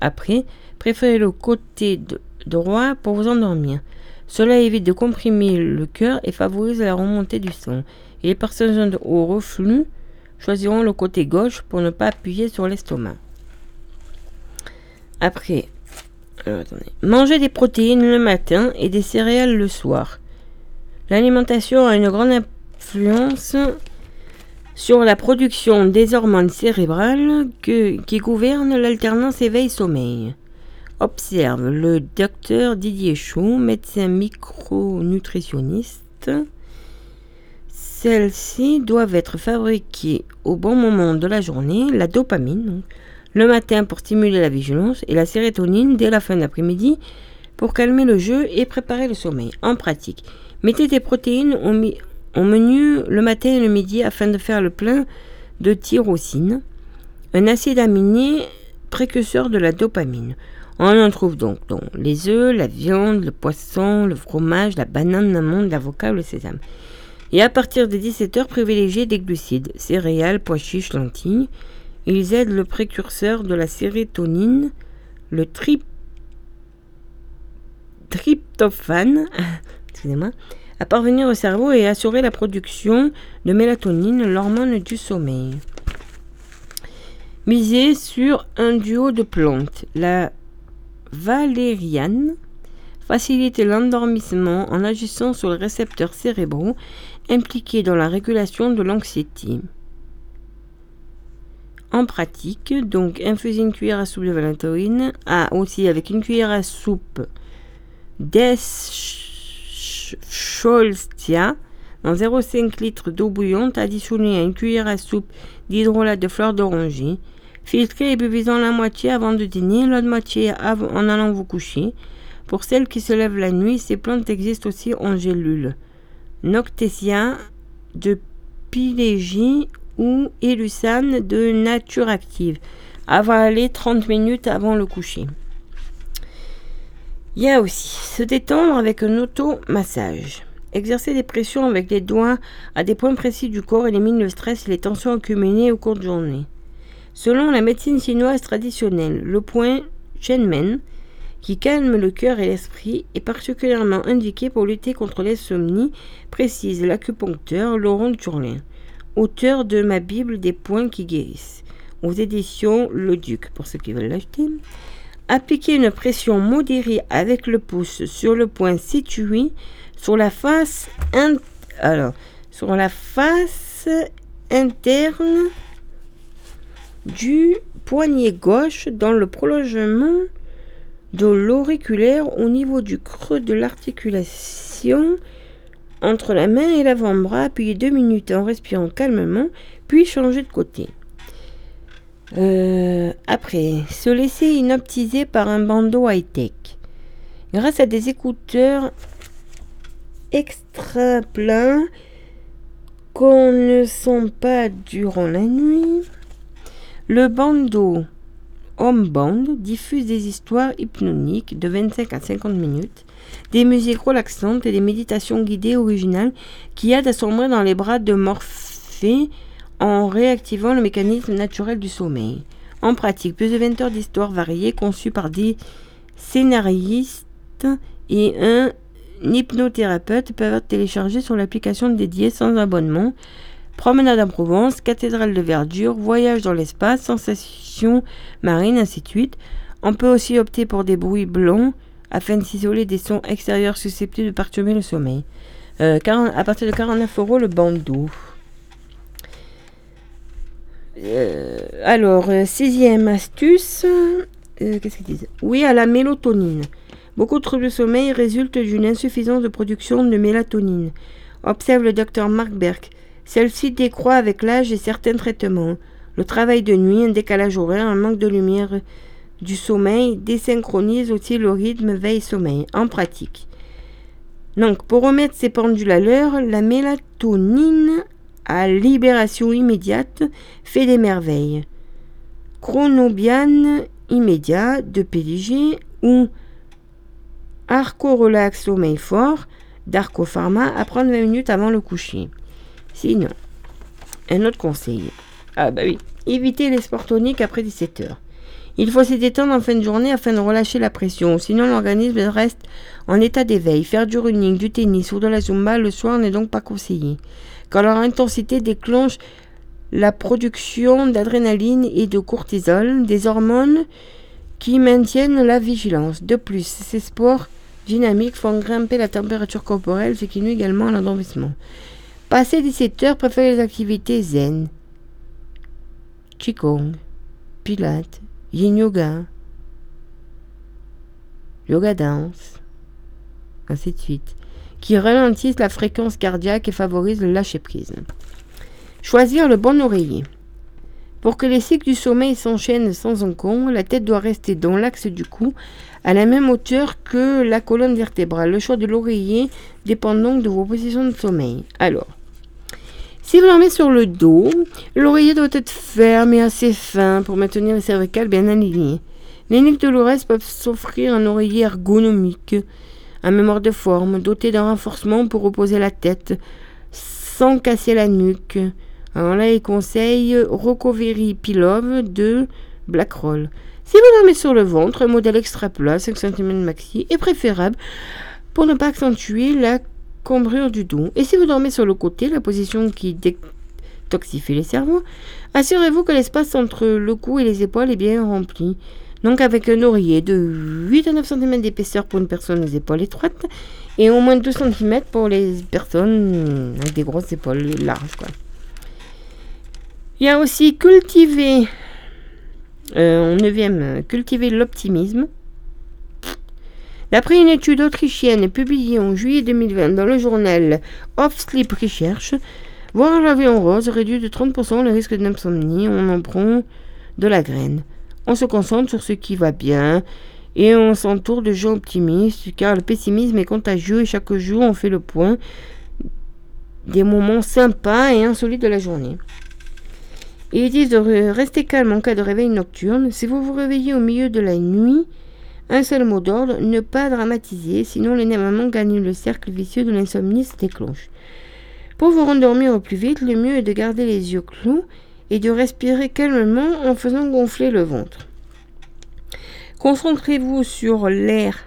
après, préférez le côté droit pour vous endormir. Cela évite de comprimer le cœur et favorise la remontée du sang. Et les personnes au reflux choisiront le côté gauche pour ne pas appuyer sur l'estomac. Après, mangez des protéines le matin et des céréales le soir. L'alimentation a une grande influence sur la production des hormones cérébrales qui gouvernent l'alternance éveil-sommeil. Observe le docteur Didier Chou, médecin micronutritionniste. Celles-ci doivent être fabriquées au bon moment de la journée, la dopamine, le matin pour stimuler la vigilance, et la sérotonine dès la fin d'après-midi pour calmer le jeu et préparer le sommeil. En pratique, Mettez des protéines au, menu le matin et le midi afin de faire le plein de tyrosine, un acide aminé précurseur de la dopamine. On en trouve donc dans les œufs, la viande, le poisson, le fromage, la banane, l'amande, l'avocat le sésame. Et à partir de 17h, privilégiez des glucides, céréales, pois chiches, lentilles. Ils aident le précurseur de la sérotonine, le tryptophane, <laughs> à parvenir au cerveau et assurer la production de mélatonine, l'hormone du sommeil. Miser sur un duo de plantes. La valériane facilite l'endormissement en agissant sur les récepteurs cérébraux impliqués dans la régulation de l'anxiété. En pratique, donc infuser une cuillère à soupe de valentine, à aussi avec une cuillère à soupe d'esch Scholzia dans 0,5 litre d'eau bouillante additionnée à une cuillère à soupe d'hydrolat de fleurs d'oranger. Filtrez et buvez-en la moitié avant de dîner, l'autre moitié en allant vous coucher. Pour celles qui se lèvent la nuit, ces plantes existent aussi en gélule. Noctesia de Pilégie ou Elusane de Nature Active. Avaler 30 minutes avant le coucher. Il y a aussi se détendre avec un auto-massage. Exercer des pressions avec les doigts à des points précis du corps élimine le stress et les tensions accumulées au cours de journée. Selon la médecine chinoise traditionnelle, le point Shenmen, qui calme le cœur et l'esprit, est particulièrement indiqué pour lutter contre l'insomnie, précise l'acupuncteur Laurent Turlin, auteur de ma Bible des points qui guérissent, aux éditions Le Duc, pour ceux qui veulent l'acheter. Appliquez une pression modérée avec le pouce sur le point situé sur la face, alors, sur la face interne du poignet gauche dans le prolongement de l'auriculaire au niveau du creux de l'articulation entre la main et l'avant-bras. Appuyez deux minutes en respirant calmement, puis changez de côté. Euh, après, se laisser inoptiser par un bandeau high-tech. Grâce à des écouteurs extra pleins qu'on ne sent pas durant la nuit, le bandeau Home Band diffuse des histoires hypnotiques de 25 à 50 minutes, des musiques relaxantes et des méditations guidées originales qui aident à sombrer dans les bras de Morphée en réactivant le mécanisme naturel du sommeil. En pratique, plus de 20 heures d'histoires variées conçues par des scénaristes et un hypnothérapeute peuvent être téléchargées sur l'application dédiée sans abonnement. Promenade en Provence, cathédrale de verdure, voyage dans l'espace, sensations marines, ainsi de suite. On peut aussi opter pour des bruits blancs afin de s'isoler des sons extérieurs susceptibles de perturber le sommeil. Euh, 40 à partir de 49 euros le bandeau. Euh, alors, euh, sixième astuce. Qu'est-ce qu'ils disent? Oui à la mélatonine. Beaucoup de troubles de sommeil résultent d'une insuffisance de production de mélatonine. Observe le docteur Mark Berg. Celle-ci décroît avec l'âge et certains traitements. Le travail de nuit, un décalage horaire, un manque de lumière du sommeil désynchronise aussi le rythme veille-sommeil en pratique. Donc, pour remettre ces pendules à l'heure, la mélatonine à libération immédiate fait des merveilles. Chronobiane immédiat de PDG ou Arco Relax Sommeil Fort d'Arco Pharma à prendre 20 minutes avant le coucher. Sinon, un autre conseil. Ah bah oui, évitez les sports toniques après 17 heures. Il faut se détendre en fin de journée afin de relâcher la pression, sinon l'organisme reste en état d'éveil. Faire du running, du tennis ou de la zumba le soir n'est donc pas conseillé, car leur intensité déclenche la production d'adrénaline et de cortisol, des hormones qui maintiennent la vigilance. De plus, ces sports dynamiques font grimper la température corporelle, ce qui nuit également à l'endormissement. Passé 17 heures, préférez les activités zen, qigong, pilates, yin yoga, yoga dance, ainsi de suite, qui ralentissent la fréquence cardiaque et favorisent le lâcher-prise. Choisir le bon oreiller. Pour que les cycles du sommeil s'enchaînent sans encombre, la tête doit rester dans l'axe du cou, à la même hauteur que la colonne vertébrale. Le choix de l'oreiller dépend donc de vos positions de sommeil. Alors, si vous dormez sur le dos, l'oreiller doit être ferme et assez fin pour maintenir les cervicales bien alignées. Les nuques douloureuses peuvent s'offrir un oreiller ergonomique, un mémoire de forme, doté d'un renforcement pour reposer la tête, sans casser la nuque. Alors là, il conseille Recovery Pilove de Blackroll. Si vous dormez sur le ventre, un modèle extra plat, 5 cm maxi, est préférable pour ne pas accentuer la cambrure du dos. Et si vous dormez sur le côté, la position qui détoxifie les cerveaux, assurez-vous que l'espace entre le cou et les épaules est bien rempli. Donc avec un oreiller de 8 à 9 cm d'épaisseur pour une personne aux épaules étroites et au moins 2 cm pour les personnes avec des grosses épaules larges. Il y a aussi cultiver, euh, en neuvième, cultiver l'optimisme. D'après une étude autrichienne publiée en juillet 2020 dans le journal Off Sleep Research, voir l'avion rose réduit de 30% le risque d'insomnie. En prend de la graine. On se concentre sur ce qui va bien et on s'entoure de gens optimistes car le pessimisme est contagieux et chaque jour on fait le point des moments sympas et insolites de la journée. Ils disent de rester calme en cas de réveil nocturne. Si vous vous réveillez au milieu de la nuit, un seul mot d'ordre, ne pas dramatiser, sinon l'énervement gagne le cercle vicieux de l'insomnie se déclenche. Pour vous rendormir au plus vite, le mieux est de garder les yeux clos et de respirer calmement en faisant gonfler le ventre. Concentrez-vous sur l'air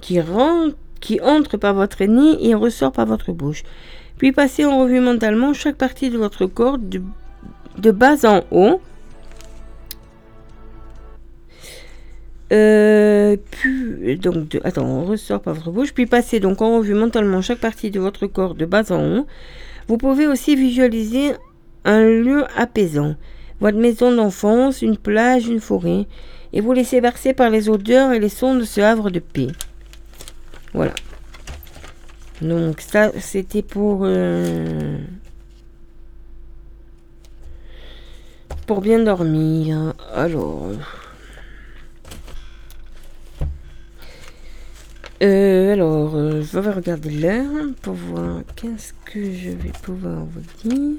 qui, rentre, qui entre par votre nez et ressort par votre bouche. Puis passez en revue mentalement chaque partie de votre corps de, de bas en haut. Euh, puis, donc, attends, on ressort par votre bouche. Puis passez donc en revue mentalement chaque partie de votre corps de bas en haut. Vous pouvez aussi visualiser un lieu apaisant, votre maison d'enfance, une plage, une forêt, et vous laissez bercer par les odeurs et les sons de ce havre de paix. Voilà. Donc ça, c'était pour euh, pour bien dormir. Alors. Euh, alors, euh, je vais regarder l'heure pour voir qu'est-ce que je vais pouvoir vous dire.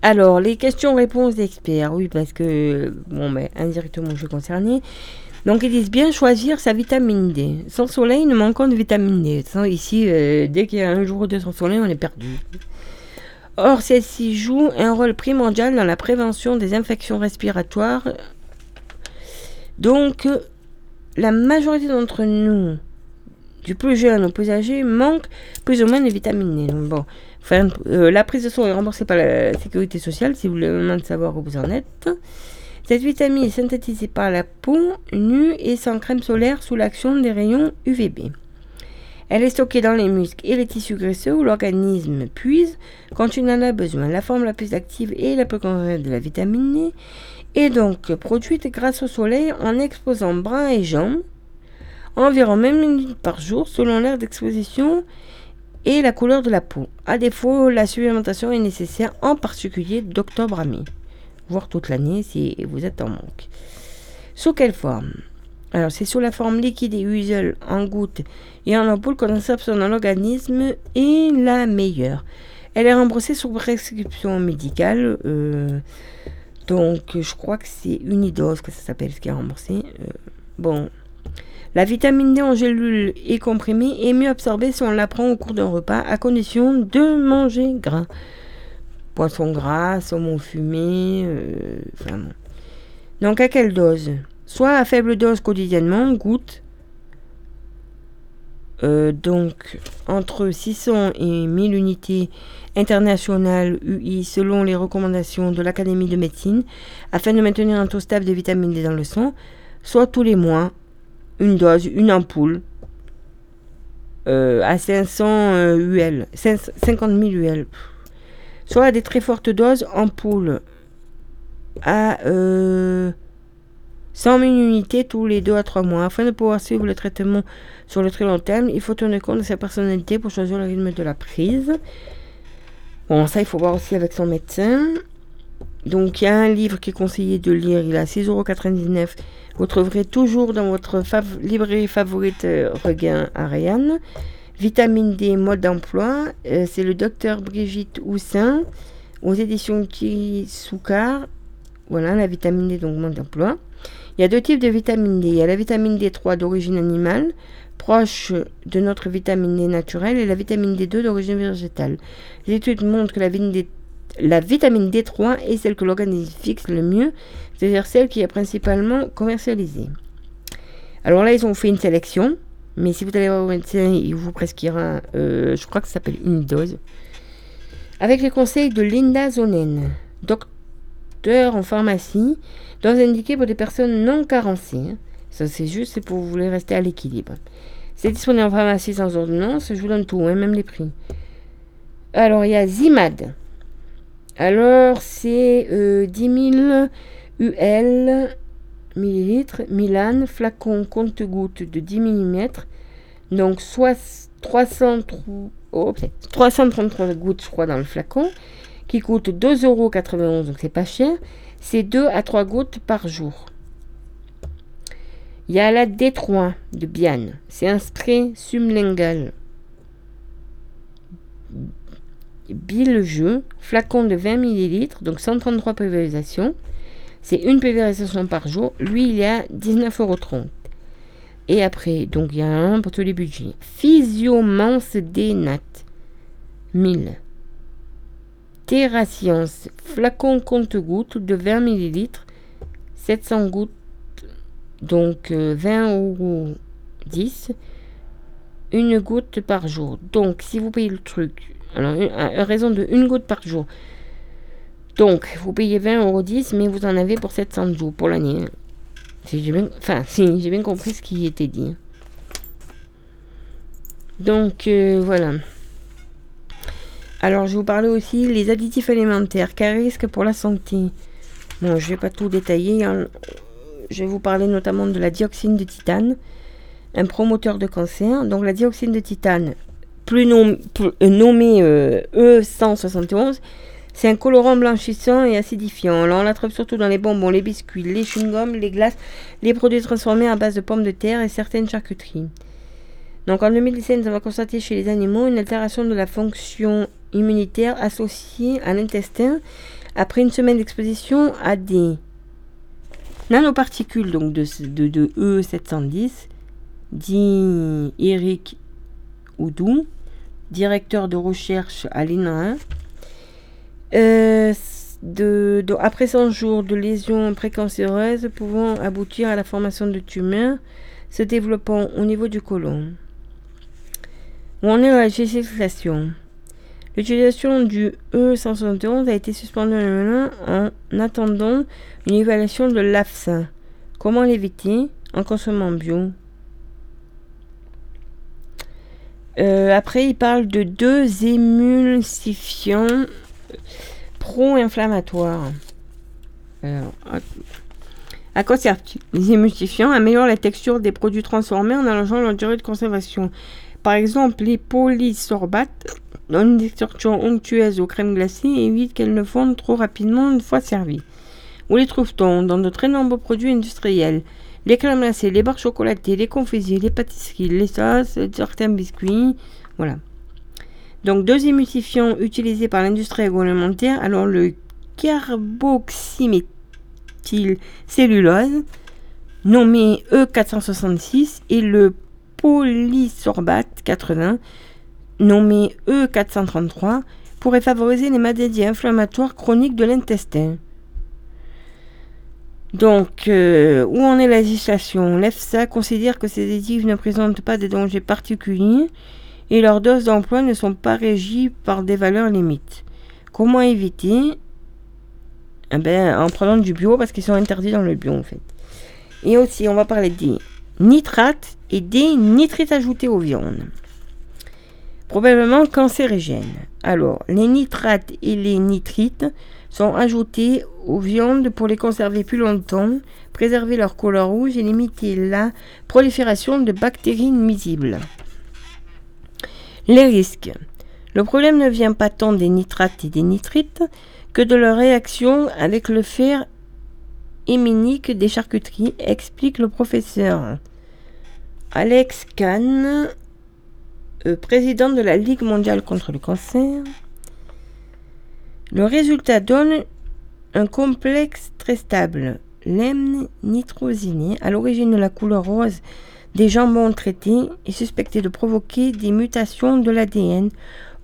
Alors, les questions-réponses d'experts, oui, parce que, bon, mais indirectement, je suis concernée. Donc, ils disent bien choisir sa vitamine D. Sans soleil, nous manquons de vitamine D. Ici, euh, dès qu'il y a un jour ou deux sans soleil, on est perdu. Or, celle-ci joue un rôle primordial dans la prévention des infections respiratoires. Donc, la majorité d'entre nous, du plus jeune au plus âgé, manquent plus ou moins de vitamine bon, euh, la prise de sang est remboursée par la sécurité sociale, si vous voulez vraiment savoir où vous en êtes. Cette vitamine est synthétisée par la peau nue et sans crème solaire sous l'action des rayons UVB. Elle est stockée dans les muscles et les tissus graisseux où l'organisme puise quand il en a besoin. La forme la plus active et la plus concentrée de la vitamine D est donc produite grâce au soleil en exposant bras et jambes environ même minutes par jour selon l'heure d'exposition et la couleur de la peau. À défaut, la supplémentation est nécessaire en particulier d'octobre à mai, voire toute l'année si vous êtes en manque. Sous quelle forme? Alors c'est sous la forme liquide et usuelle en gouttes et en ampoule qu'on absorbe dans l'organisme est la meilleure. Elle est remboursée sous prescription médicale. euh, donc je crois que c'est Unidose que ça s'appelle ce qui est remboursé. Euh, bon. La vitamine D en gélule et comprimée est mieux absorbée si on la prend au cours d'un repas à condition de manger gras. Poisson gras, saumon fumé, euh. Donc à quelle dose? Soit à faible dose quotidiennement, gouttes. Euh, donc entre 600 et 1000 unités internationales UI selon les recommandations de l'Académie de médecine afin de maintenir un taux stable de vitamine D dans le sang, soit tous les mois une dose, une ampoule euh, à 500 euh, UL, 5 50 000 UL, soit à des très fortes doses, ampoule à euh, 100 000 unités tous les 2 à 3 mois. Afin de pouvoir suivre le traitement sur le très long terme, il faut tenir compte de sa personnalité pour choisir le rythme de la prise. Bon, ça, il faut voir aussi avec son médecin. Donc, il y a un livre qui est conseillé de lire. Il à 6,99€. Vous trouverez toujours dans votre librairie favorite euh, Regain Ariane. Vitamine D, mode d'emploi. Euh, C'est le docteur Brigitte Houssin aux éditions Soukar. Voilà, la vitamine D, donc mode d'emploi. Il y a deux types de vitamine D. Il y a la vitamine D3 d'origine animale, proche de notre vitamine D naturelle, et la vitamine D2 d'origine végétale. Les études montrent que la vitamine D3 est celle que l'organisme fixe le mieux, c'est-à-dire celle qui est principalement commercialisée. Alors là, ils ont fait une sélection, mais si vous allez voir au médecin, il vous prescrira, euh, je crois que ça s'appelle une dose, avec les conseils de Linda Zonen, docteur en pharmacie, dose indiquée pour des personnes non carencées. hein. Ça, c'est juste c'est pour vous voulez rester à l'équilibre. C'est disponible en pharmacie sans ordonnance. Je vous donne tout, hein, même les prix. Alors, il y a Zimad. Alors, c'est euh, 10 000 UL millilitres. Milan, flacon compte-gouttes de 10 mm. Donc, soit 303 oh, putain, 333 gouttes, je crois, dans le flacon, qui coûte 2,91€, donc c'est pas cher. C'est 2 à 3 gouttes par jour. Il y a la D3 de Bian. C'est un spray sublingual. Bill-jeu, flacon de 20 ml, donc 133 pulvérisations. C'est une pulvérisation par jour. Lui, il est à 19,30€. Et après, donc il y a un pour tous les budgets. Physiomance D Nat 1000. Terra Science, flacon compte-gouttes de 20 ml, 700 gouttes, donc euh, 20 euros 10, une goutte par jour. Donc, si vous payez le truc, alors à raison de une goutte par jour, donc vous payez 20 euros 10, mais vous en avez pour 700 jours pour l'année. Enfin, si j'ai bien compris ce qui était dit. Donc, euh, voilà. Alors, je vous parler aussi les additifs alimentaires, quels risques pour la santé. Bon, je vais pas tout détailler. hein. Je vais vous parler notamment de la dioxine de titane, un promoteur de cancer. Donc, la dioxine de titane, plus, euh, nommée euh, E171, c'est un colorant blanchissant et acidifiant. On la trouve surtout dans les bonbons, les biscuits, les chewing-gums, les glaces, les produits transformés à base de pommes de terre et certaines charcuteries. Donc en 2017, on va constater chez les animaux une altération de la fonction immunitaire associée à l'intestin après une semaine d'exposition à des nanoparticules donc de, de, de E710, dit Eric Oudou, directeur de recherche à l'INRA. De- après 100 jours de lésions précancéreuses pouvant aboutir à la formation de tumeurs se développant au niveau du côlon. Où en est la législation L'utilisation du E171 a été suspendue en attendant une évaluation de l'AFSA. Comment l'éviter? En consommant bio. Euh, après, il parle de deux émulsifiants pro-inflammatoires. Alors, à- servent-ils Les émulsifiants améliorent la texture des produits transformés en allongeant leur durée de conservation. Par exemple, les polysorbates donnent une texture onctueuse aux crèmes glacées et évitent qu'elles ne fondent trop rapidement une fois servies. Où les trouve-t-on? Dans de très nombreux produits industriels. Les crèmes glacées, les barres chocolatées, les confiseries, les pâtisseries, les sauces, certains biscuits. Voilà. Donc, deux émulsifiants utilisés par l'industrie agroalimentaire. Alors, le carboxyméthylcellulose, nommé E466, et le polysorbate 80, nommé E433, pourraient favoriser les maladies inflammatoires chroniques de l'intestin. Donc, euh, où en est la législation? L'EFSA considère que ces additifs ne présentent pas de dangers particuliers et leurs doses d'emploi ne sont pas régies par des valeurs limites. Comment éviter Eh ben, En prenant du bio parce qu'ils sont interdits dans le bio en fait. Et aussi, on va parler des nitrates et des nitrites ajoutés aux viandes. Probablement cancérigènes. Alors, les nitrates et les nitrites sont ajoutés aux viandes pour les conserver plus longtemps, préserver leur couleur rouge et limiter la prolifération de bactéries nuisibles. Les risques. Le problème ne vient pas tant des nitrates et des nitrites que de leur réaction avec le fer héminique des charcuteries, explique le professeur Alex Kahn, euh, président de la Ligue mondiale contre le cancer. Le résultat donne un complexe très stable, l'hème à l'origine de la couleur rose des jambons traités, est suspecté de provoquer des mutations de l'ADN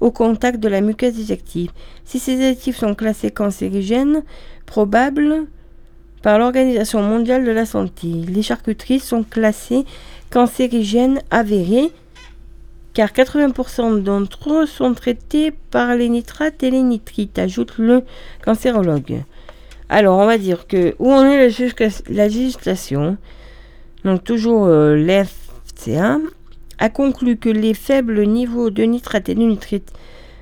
au contact de la muqueuse digestive. Si ces additifs sont classés cancérigènes, probables par l'Organisation mondiale de la santé, les charcuteries sont classées cancérigènes avérées car 80% d'entre eux sont traités par les nitrates et les nitrites, ajoute le cancérologue. Alors, on va dire que où en est la législation? Donc, toujours euh, l'FCA a conclu que les faibles niveaux de nitrates et de nitrites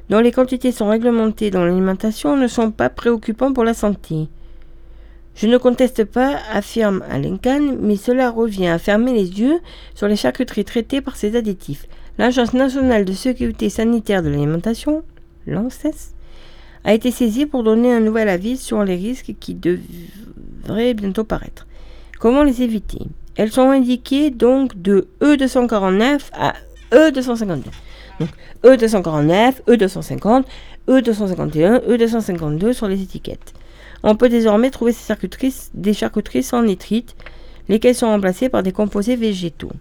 dont les quantités sont réglementées dans l'alimentation ne sont pas préoccupants pour la santé. Je ne conteste pas, affirme Alain Kahn, mais cela revient à fermer les yeux sur les charcuteries traitées par ces additifs. L'Agence nationale de sécurité sanitaire de l'alimentation, l'ANSES, a été saisie pour donner un nouvel avis sur les risques qui devraient bientôt paraître. Comment les éviter? Elles sont indiquées donc de E249 à E252. Donc E249, E250, E251, E252 sur les étiquettes. On peut désormais trouver ces charcuteries, des charcuteries sans nitrite, lesquelles sont remplacées par des composés végétaux.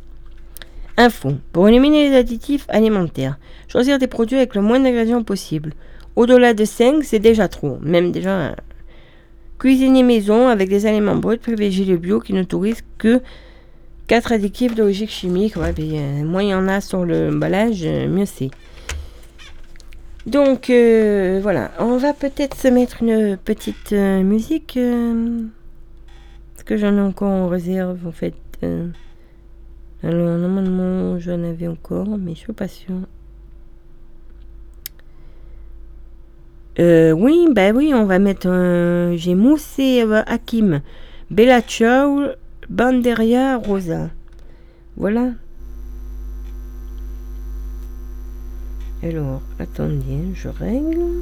Info. Pour éliminer les additifs alimentaires, choisir des produits avec le moins d'ingrédients possible. Au-delà de 5, c'est déjà trop, même déjà. Cuisiner maison avec des aliments bruts, privilégier le bio qui n'autorise que 4 additifs d'origine chimique. Ouais, euh, moins il y en a sur l'emballage, euh, mieux c'est. Donc euh, voilà, on va peut-être se mettre une petite euh, musique. parce que j'en ai encore en réserve en fait. alors normalement j'en avais encore, mais je suis pas sûre. Oui, bah oui, on va mettre. J'ai Moussé Hakim, Bella Ciao, Banderia Rosa. Voilà. Alors, attendez, je règle.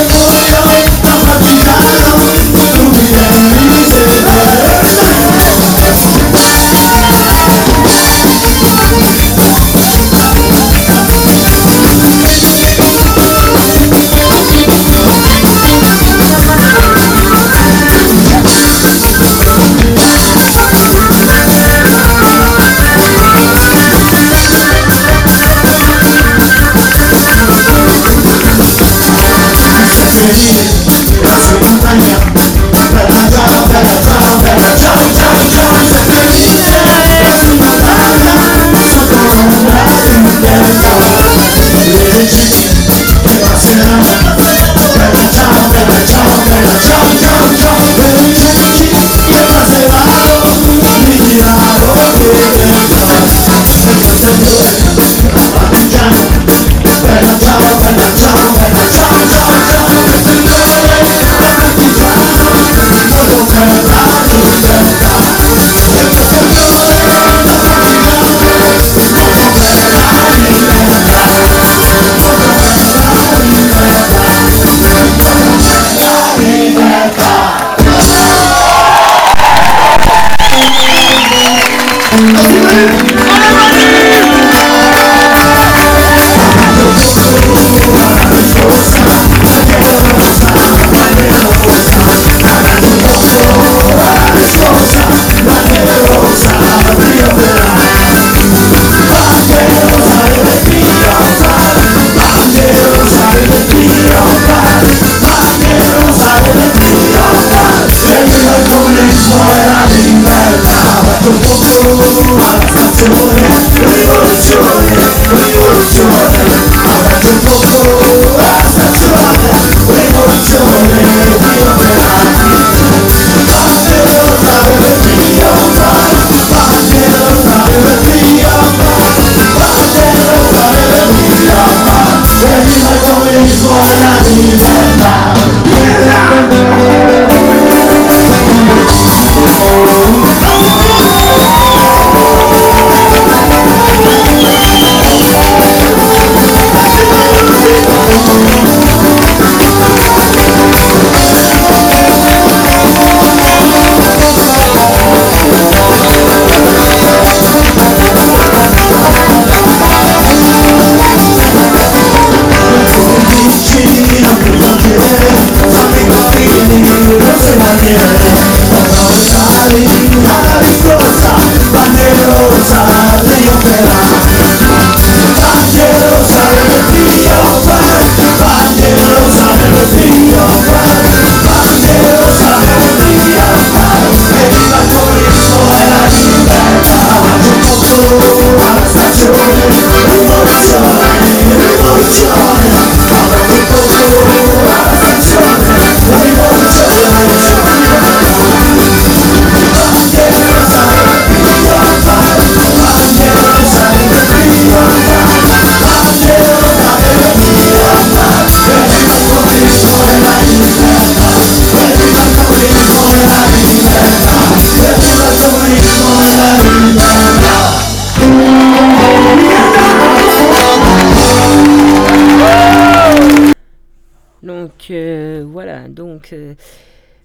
Thank. Everybody!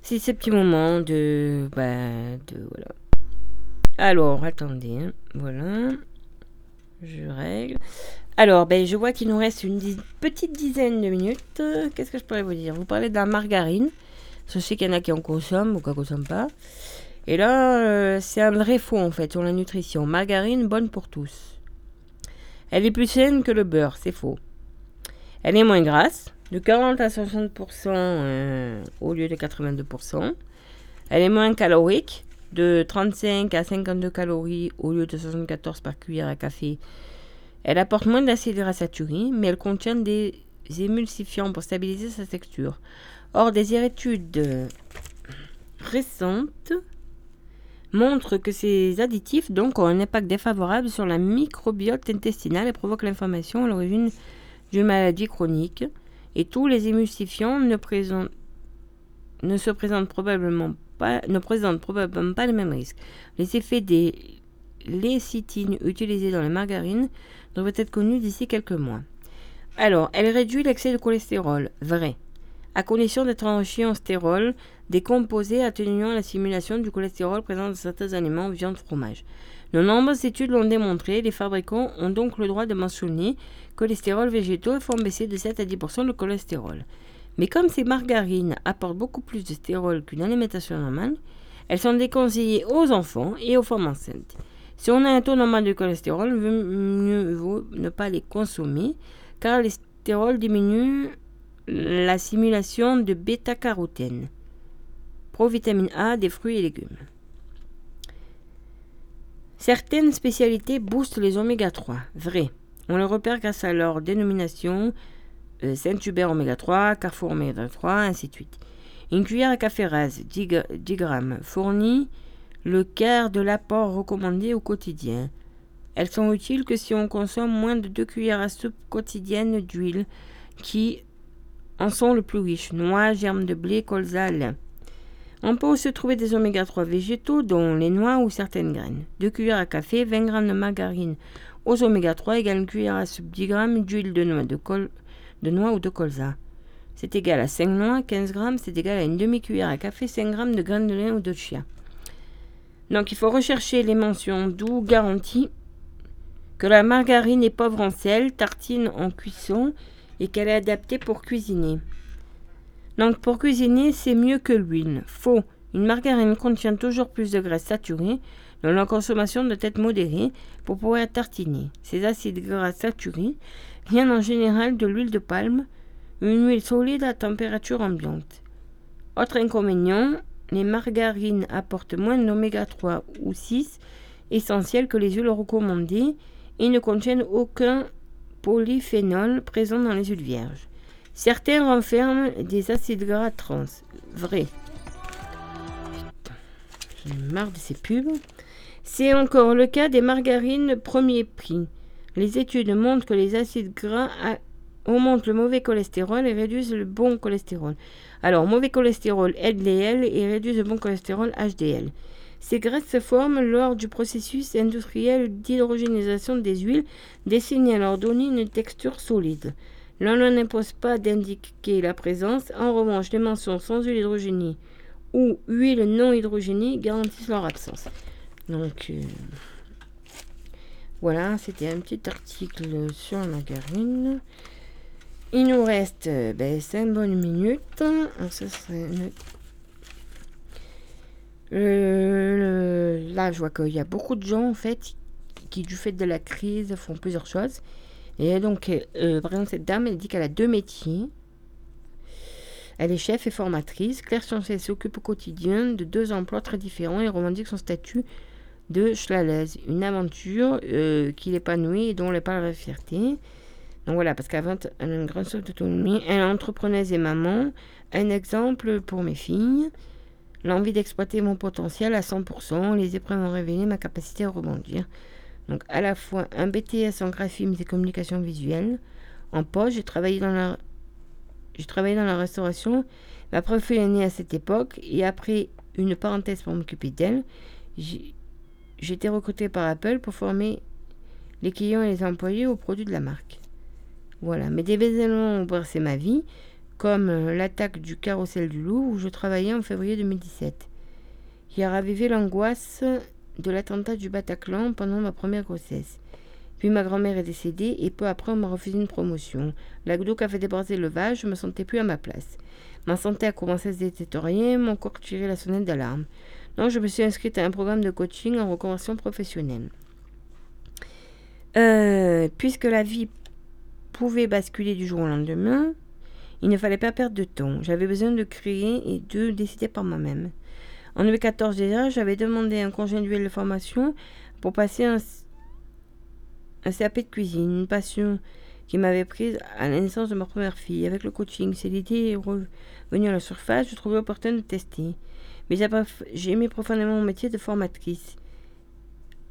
C'est ces petits moments de, bah, de voilà. Alors attendez, hein, voilà, je règle. Alors, ben, je vois qu'il nous reste une petite dizaine de minutes. Qu'est-ce que je pourrais vous dire? Vous parlez de la margarine. Je sais qu'il y en a qui en consomment ou qui en consomment pas. Et là, euh, c'est un vrai faux en fait sur la nutrition. Margarine bonne pour tous. Elle est plus saine que le beurre, c'est faux. Elle est moins grasse, de 40 à 60% euh, au lieu de 82%. Elle est moins calorique, de 35 à 52 calories au lieu de 74 par cuillère à café. Elle apporte moins d'acides gras saturés, mais elle contient des émulsifiants pour stabiliser sa texture. Or, des études récentes montrent que ces additifs donc, ont un impact défavorable sur la microbiote intestinale et provoquent l'inflammation à l'origine d'une maladie chronique. Et tous les émulsifiants ne, présentent- probablement pas, ne présentent probablement le même risque. Les effets des lécithines utilisées dans les margarines devraient être connus d'ici quelques mois. Alors, elle réduit l'excès de cholestérol, vrai, à condition d'être enrichie en stérol, des composés atténuant la simulation du cholestérol présent dans certains aliments, viande, fromage. De nombreuses études l'ont démontré, les fabricants ont donc le droit de mentionner que les stérols végétaux font baisser de 7 à 10% le cholestérol. Mais comme ces margarines apportent beaucoup plus de stérol qu'une alimentation normale, elles sont déconseillées aux enfants et aux femmes enceintes. Si on a un taux normal de cholestérol, mieux vaut ne pas les consommer, car les stérols diminuent la simulation de bêta-carotène, provitamine A des fruits et légumes. Certaines spécialités boostent les oméga 3, vrai. On les repère grâce à leur dénomination euh, Saint-Hubert oméga 3, Carrefour oméga 3, ainsi de suite. Une cuillère à café rase, 10, g- 10 grammes, fournit le quart de l'apport recommandé au quotidien. Elles sont utiles que si on consomme moins de 2 cuillères à soupe quotidiennes d'huile, qui en sont le plus riches noix, germes de blé, colza. On peut aussi trouver des oméga 3 végétaux, dont les noix ou certaines graines. 2 cuillères à café, 20 g de margarine aux oméga 3 égale une cuillère à soupe 10 g d'huile de noix, de, noix ou de colza. C'est égal à 5 noix, 15 g, c'est égal à une demi-cuillère à café, 5 g de graines de lin ou de chia. Donc il faut rechercher les mentions d'où garantie que la margarine est pauvre en sel, tartine en cuisson et qu'elle est adaptée pour cuisiner. Donc pour cuisiner, c'est mieux que l'huile. Faux. Une margarine contient toujours plus de graisse saturée, dont la consommation doit être modérée pour pouvoir tartiner. Ces acides gras saturés viennent en général de l'huile de palme, une huile solide à température ambiante. Autre inconvénient, les margarines apportent moins d'oméga 3 ou 6 essentiels que les huiles recommandées et ne contiennent aucun polyphénol présent dans les huiles vierges. Certains renferment des acides gras trans. Vrai. Putain, j'en ai marre de ces pubs. C'est encore le cas des margarines premier prix. Les études montrent que les acides gras augmentent le mauvais cholestérol et réduisent le bon cholestérol. Alors, mauvais cholestérol LDL et réduisent le bon cholestérol HDL. Ces graisses se forment lors du processus industriel d'hydrogénisation des huiles destiné à leur donner une texture solide. L'on n'impose pas d'indiquer la présence. En revanche, les mentions sans huile hydrogénée ou huile non hydrogénée garantissent leur absence. Donc, euh, voilà, c'était un petit article sur la margarine. Il nous reste euh, ben, 5 bonnes minutes. Une- Euh, là, je vois qu'il y a beaucoup de gens, en fait, qui, du fait de la crise, font plusieurs choses. Et donc, euh, par exemple, cette dame, elle dit qu'elle a deux métiers. Elle est chef et formatrice. Claire Chancel s'occupe au quotidien de deux emplois très différents et revendique son statut de schlalaise. Une aventure euh, qui l'épanouit et dont elle parle avec fierté. Donc voilà, parce qu'avant, elle a une grande soif d'autonomie. Elle est entrepreneuse et maman. Un exemple pour mes filles. L'envie d'exploiter mon potentiel à 100%. Les épreuves ont révélé ma capacité à rebondir. Donc à la fois un BTS en graphisme et communication visuelle. En poste, j'ai travaillé dans la travaillé dans la restauration. Ma prof est née à cette époque et après une parenthèse pour m'occuper d'elle, j'ai été recrutée par Apple pour former les clients et les employés aux produits de la marque. Voilà, mes événements ont bercé ma vie. comme euh, l'attaque du carrousel du loup où je travaillais en février 2017, qui a ravivé l'angoisse de l'attentat du Bataclan pendant ma première grossesse. Puis ma grand-mère est décédée et peu après on m'a refusé une promotion. La glauque a fait le vase, je me sentais plus à ma place. Ma santé a commencé à se détériorer, mon corps tirait la sonnette d'alarme. Donc je me suis inscrite à un programme de coaching en reconversion professionnelle. Euh, puisque la vie pouvait basculer du jour au lendemain, il ne fallait pas perdre de temps. J'avais besoin de créer et de décider par moi-même. En 2014 déjà, j'avais demandé un congé individuel de formation pour passer un, CAP de cuisine, une passion qui m'avait prise à la naissance de ma première fille. Avec le coaching, c'est l'idée est revenue à la surface, je trouvais opportun de tester. Mais j'ai aimé profondément mon métier de formatrice.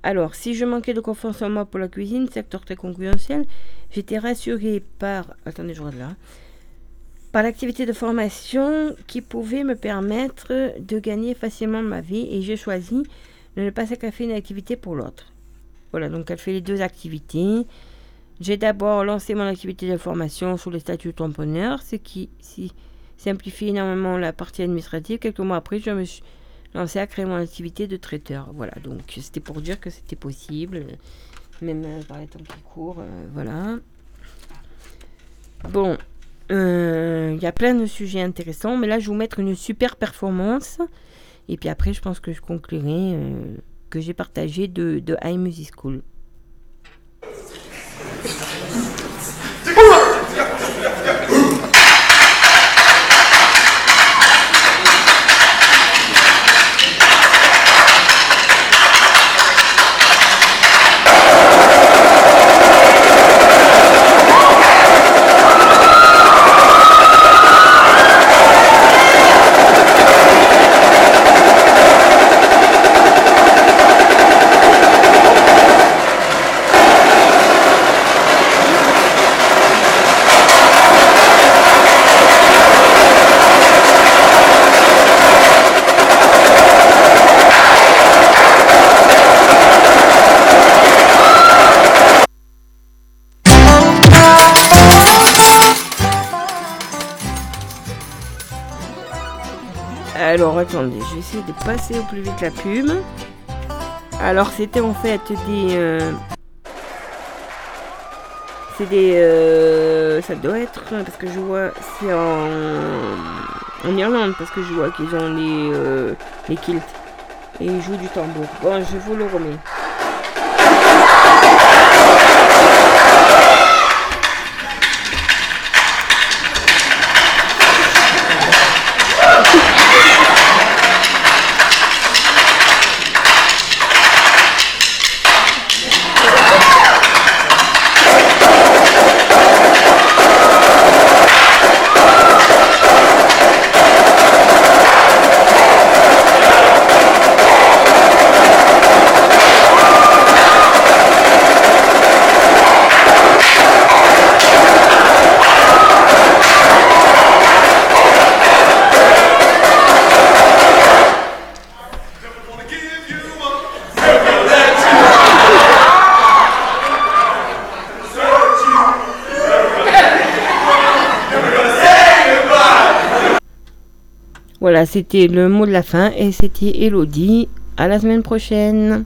Alors, si je manquais de confiance en moi pour la cuisine, secteur très concurrentiel, j'étais rassurée par... Attendez, je regarde là par l'activité de formation qui pouvait me permettre de gagner facilement ma vie et j'ai choisi de ne pas sacrifier une activité pour l'autre. Voilà, donc elle fait les deux activités. J'ai d'abord lancé mon activité de formation sur les statuts tamponneurs, ce qui si, simplifie énormément la partie administrative. Quelques mois après, je me suis lancé à créer mon activité de traiteur. Voilà, donc c'était pour dire que c'était possible, même par les temps qui courent. Euh, voilà. Bon, il euh, y a plein de sujets intéressants, mais là, je vais vous mettre une super performance. Et puis après, je pense que je conclurai euh, que j'ai partagé de, de High Music School. Alors attendez, je vais essayer de passer au plus vite la pub. Alors c'était en fait des... Euh, c'est des... Euh, ça doit être... Parce que je vois... C'est en... En Irlande, parce que je vois qu'ils ont les, euh, les kilts. Et ils jouent du tambour. Bon, je vous le remets. Voilà, c'était le mot de la fin et c'était Elodie. À la semaine prochaine.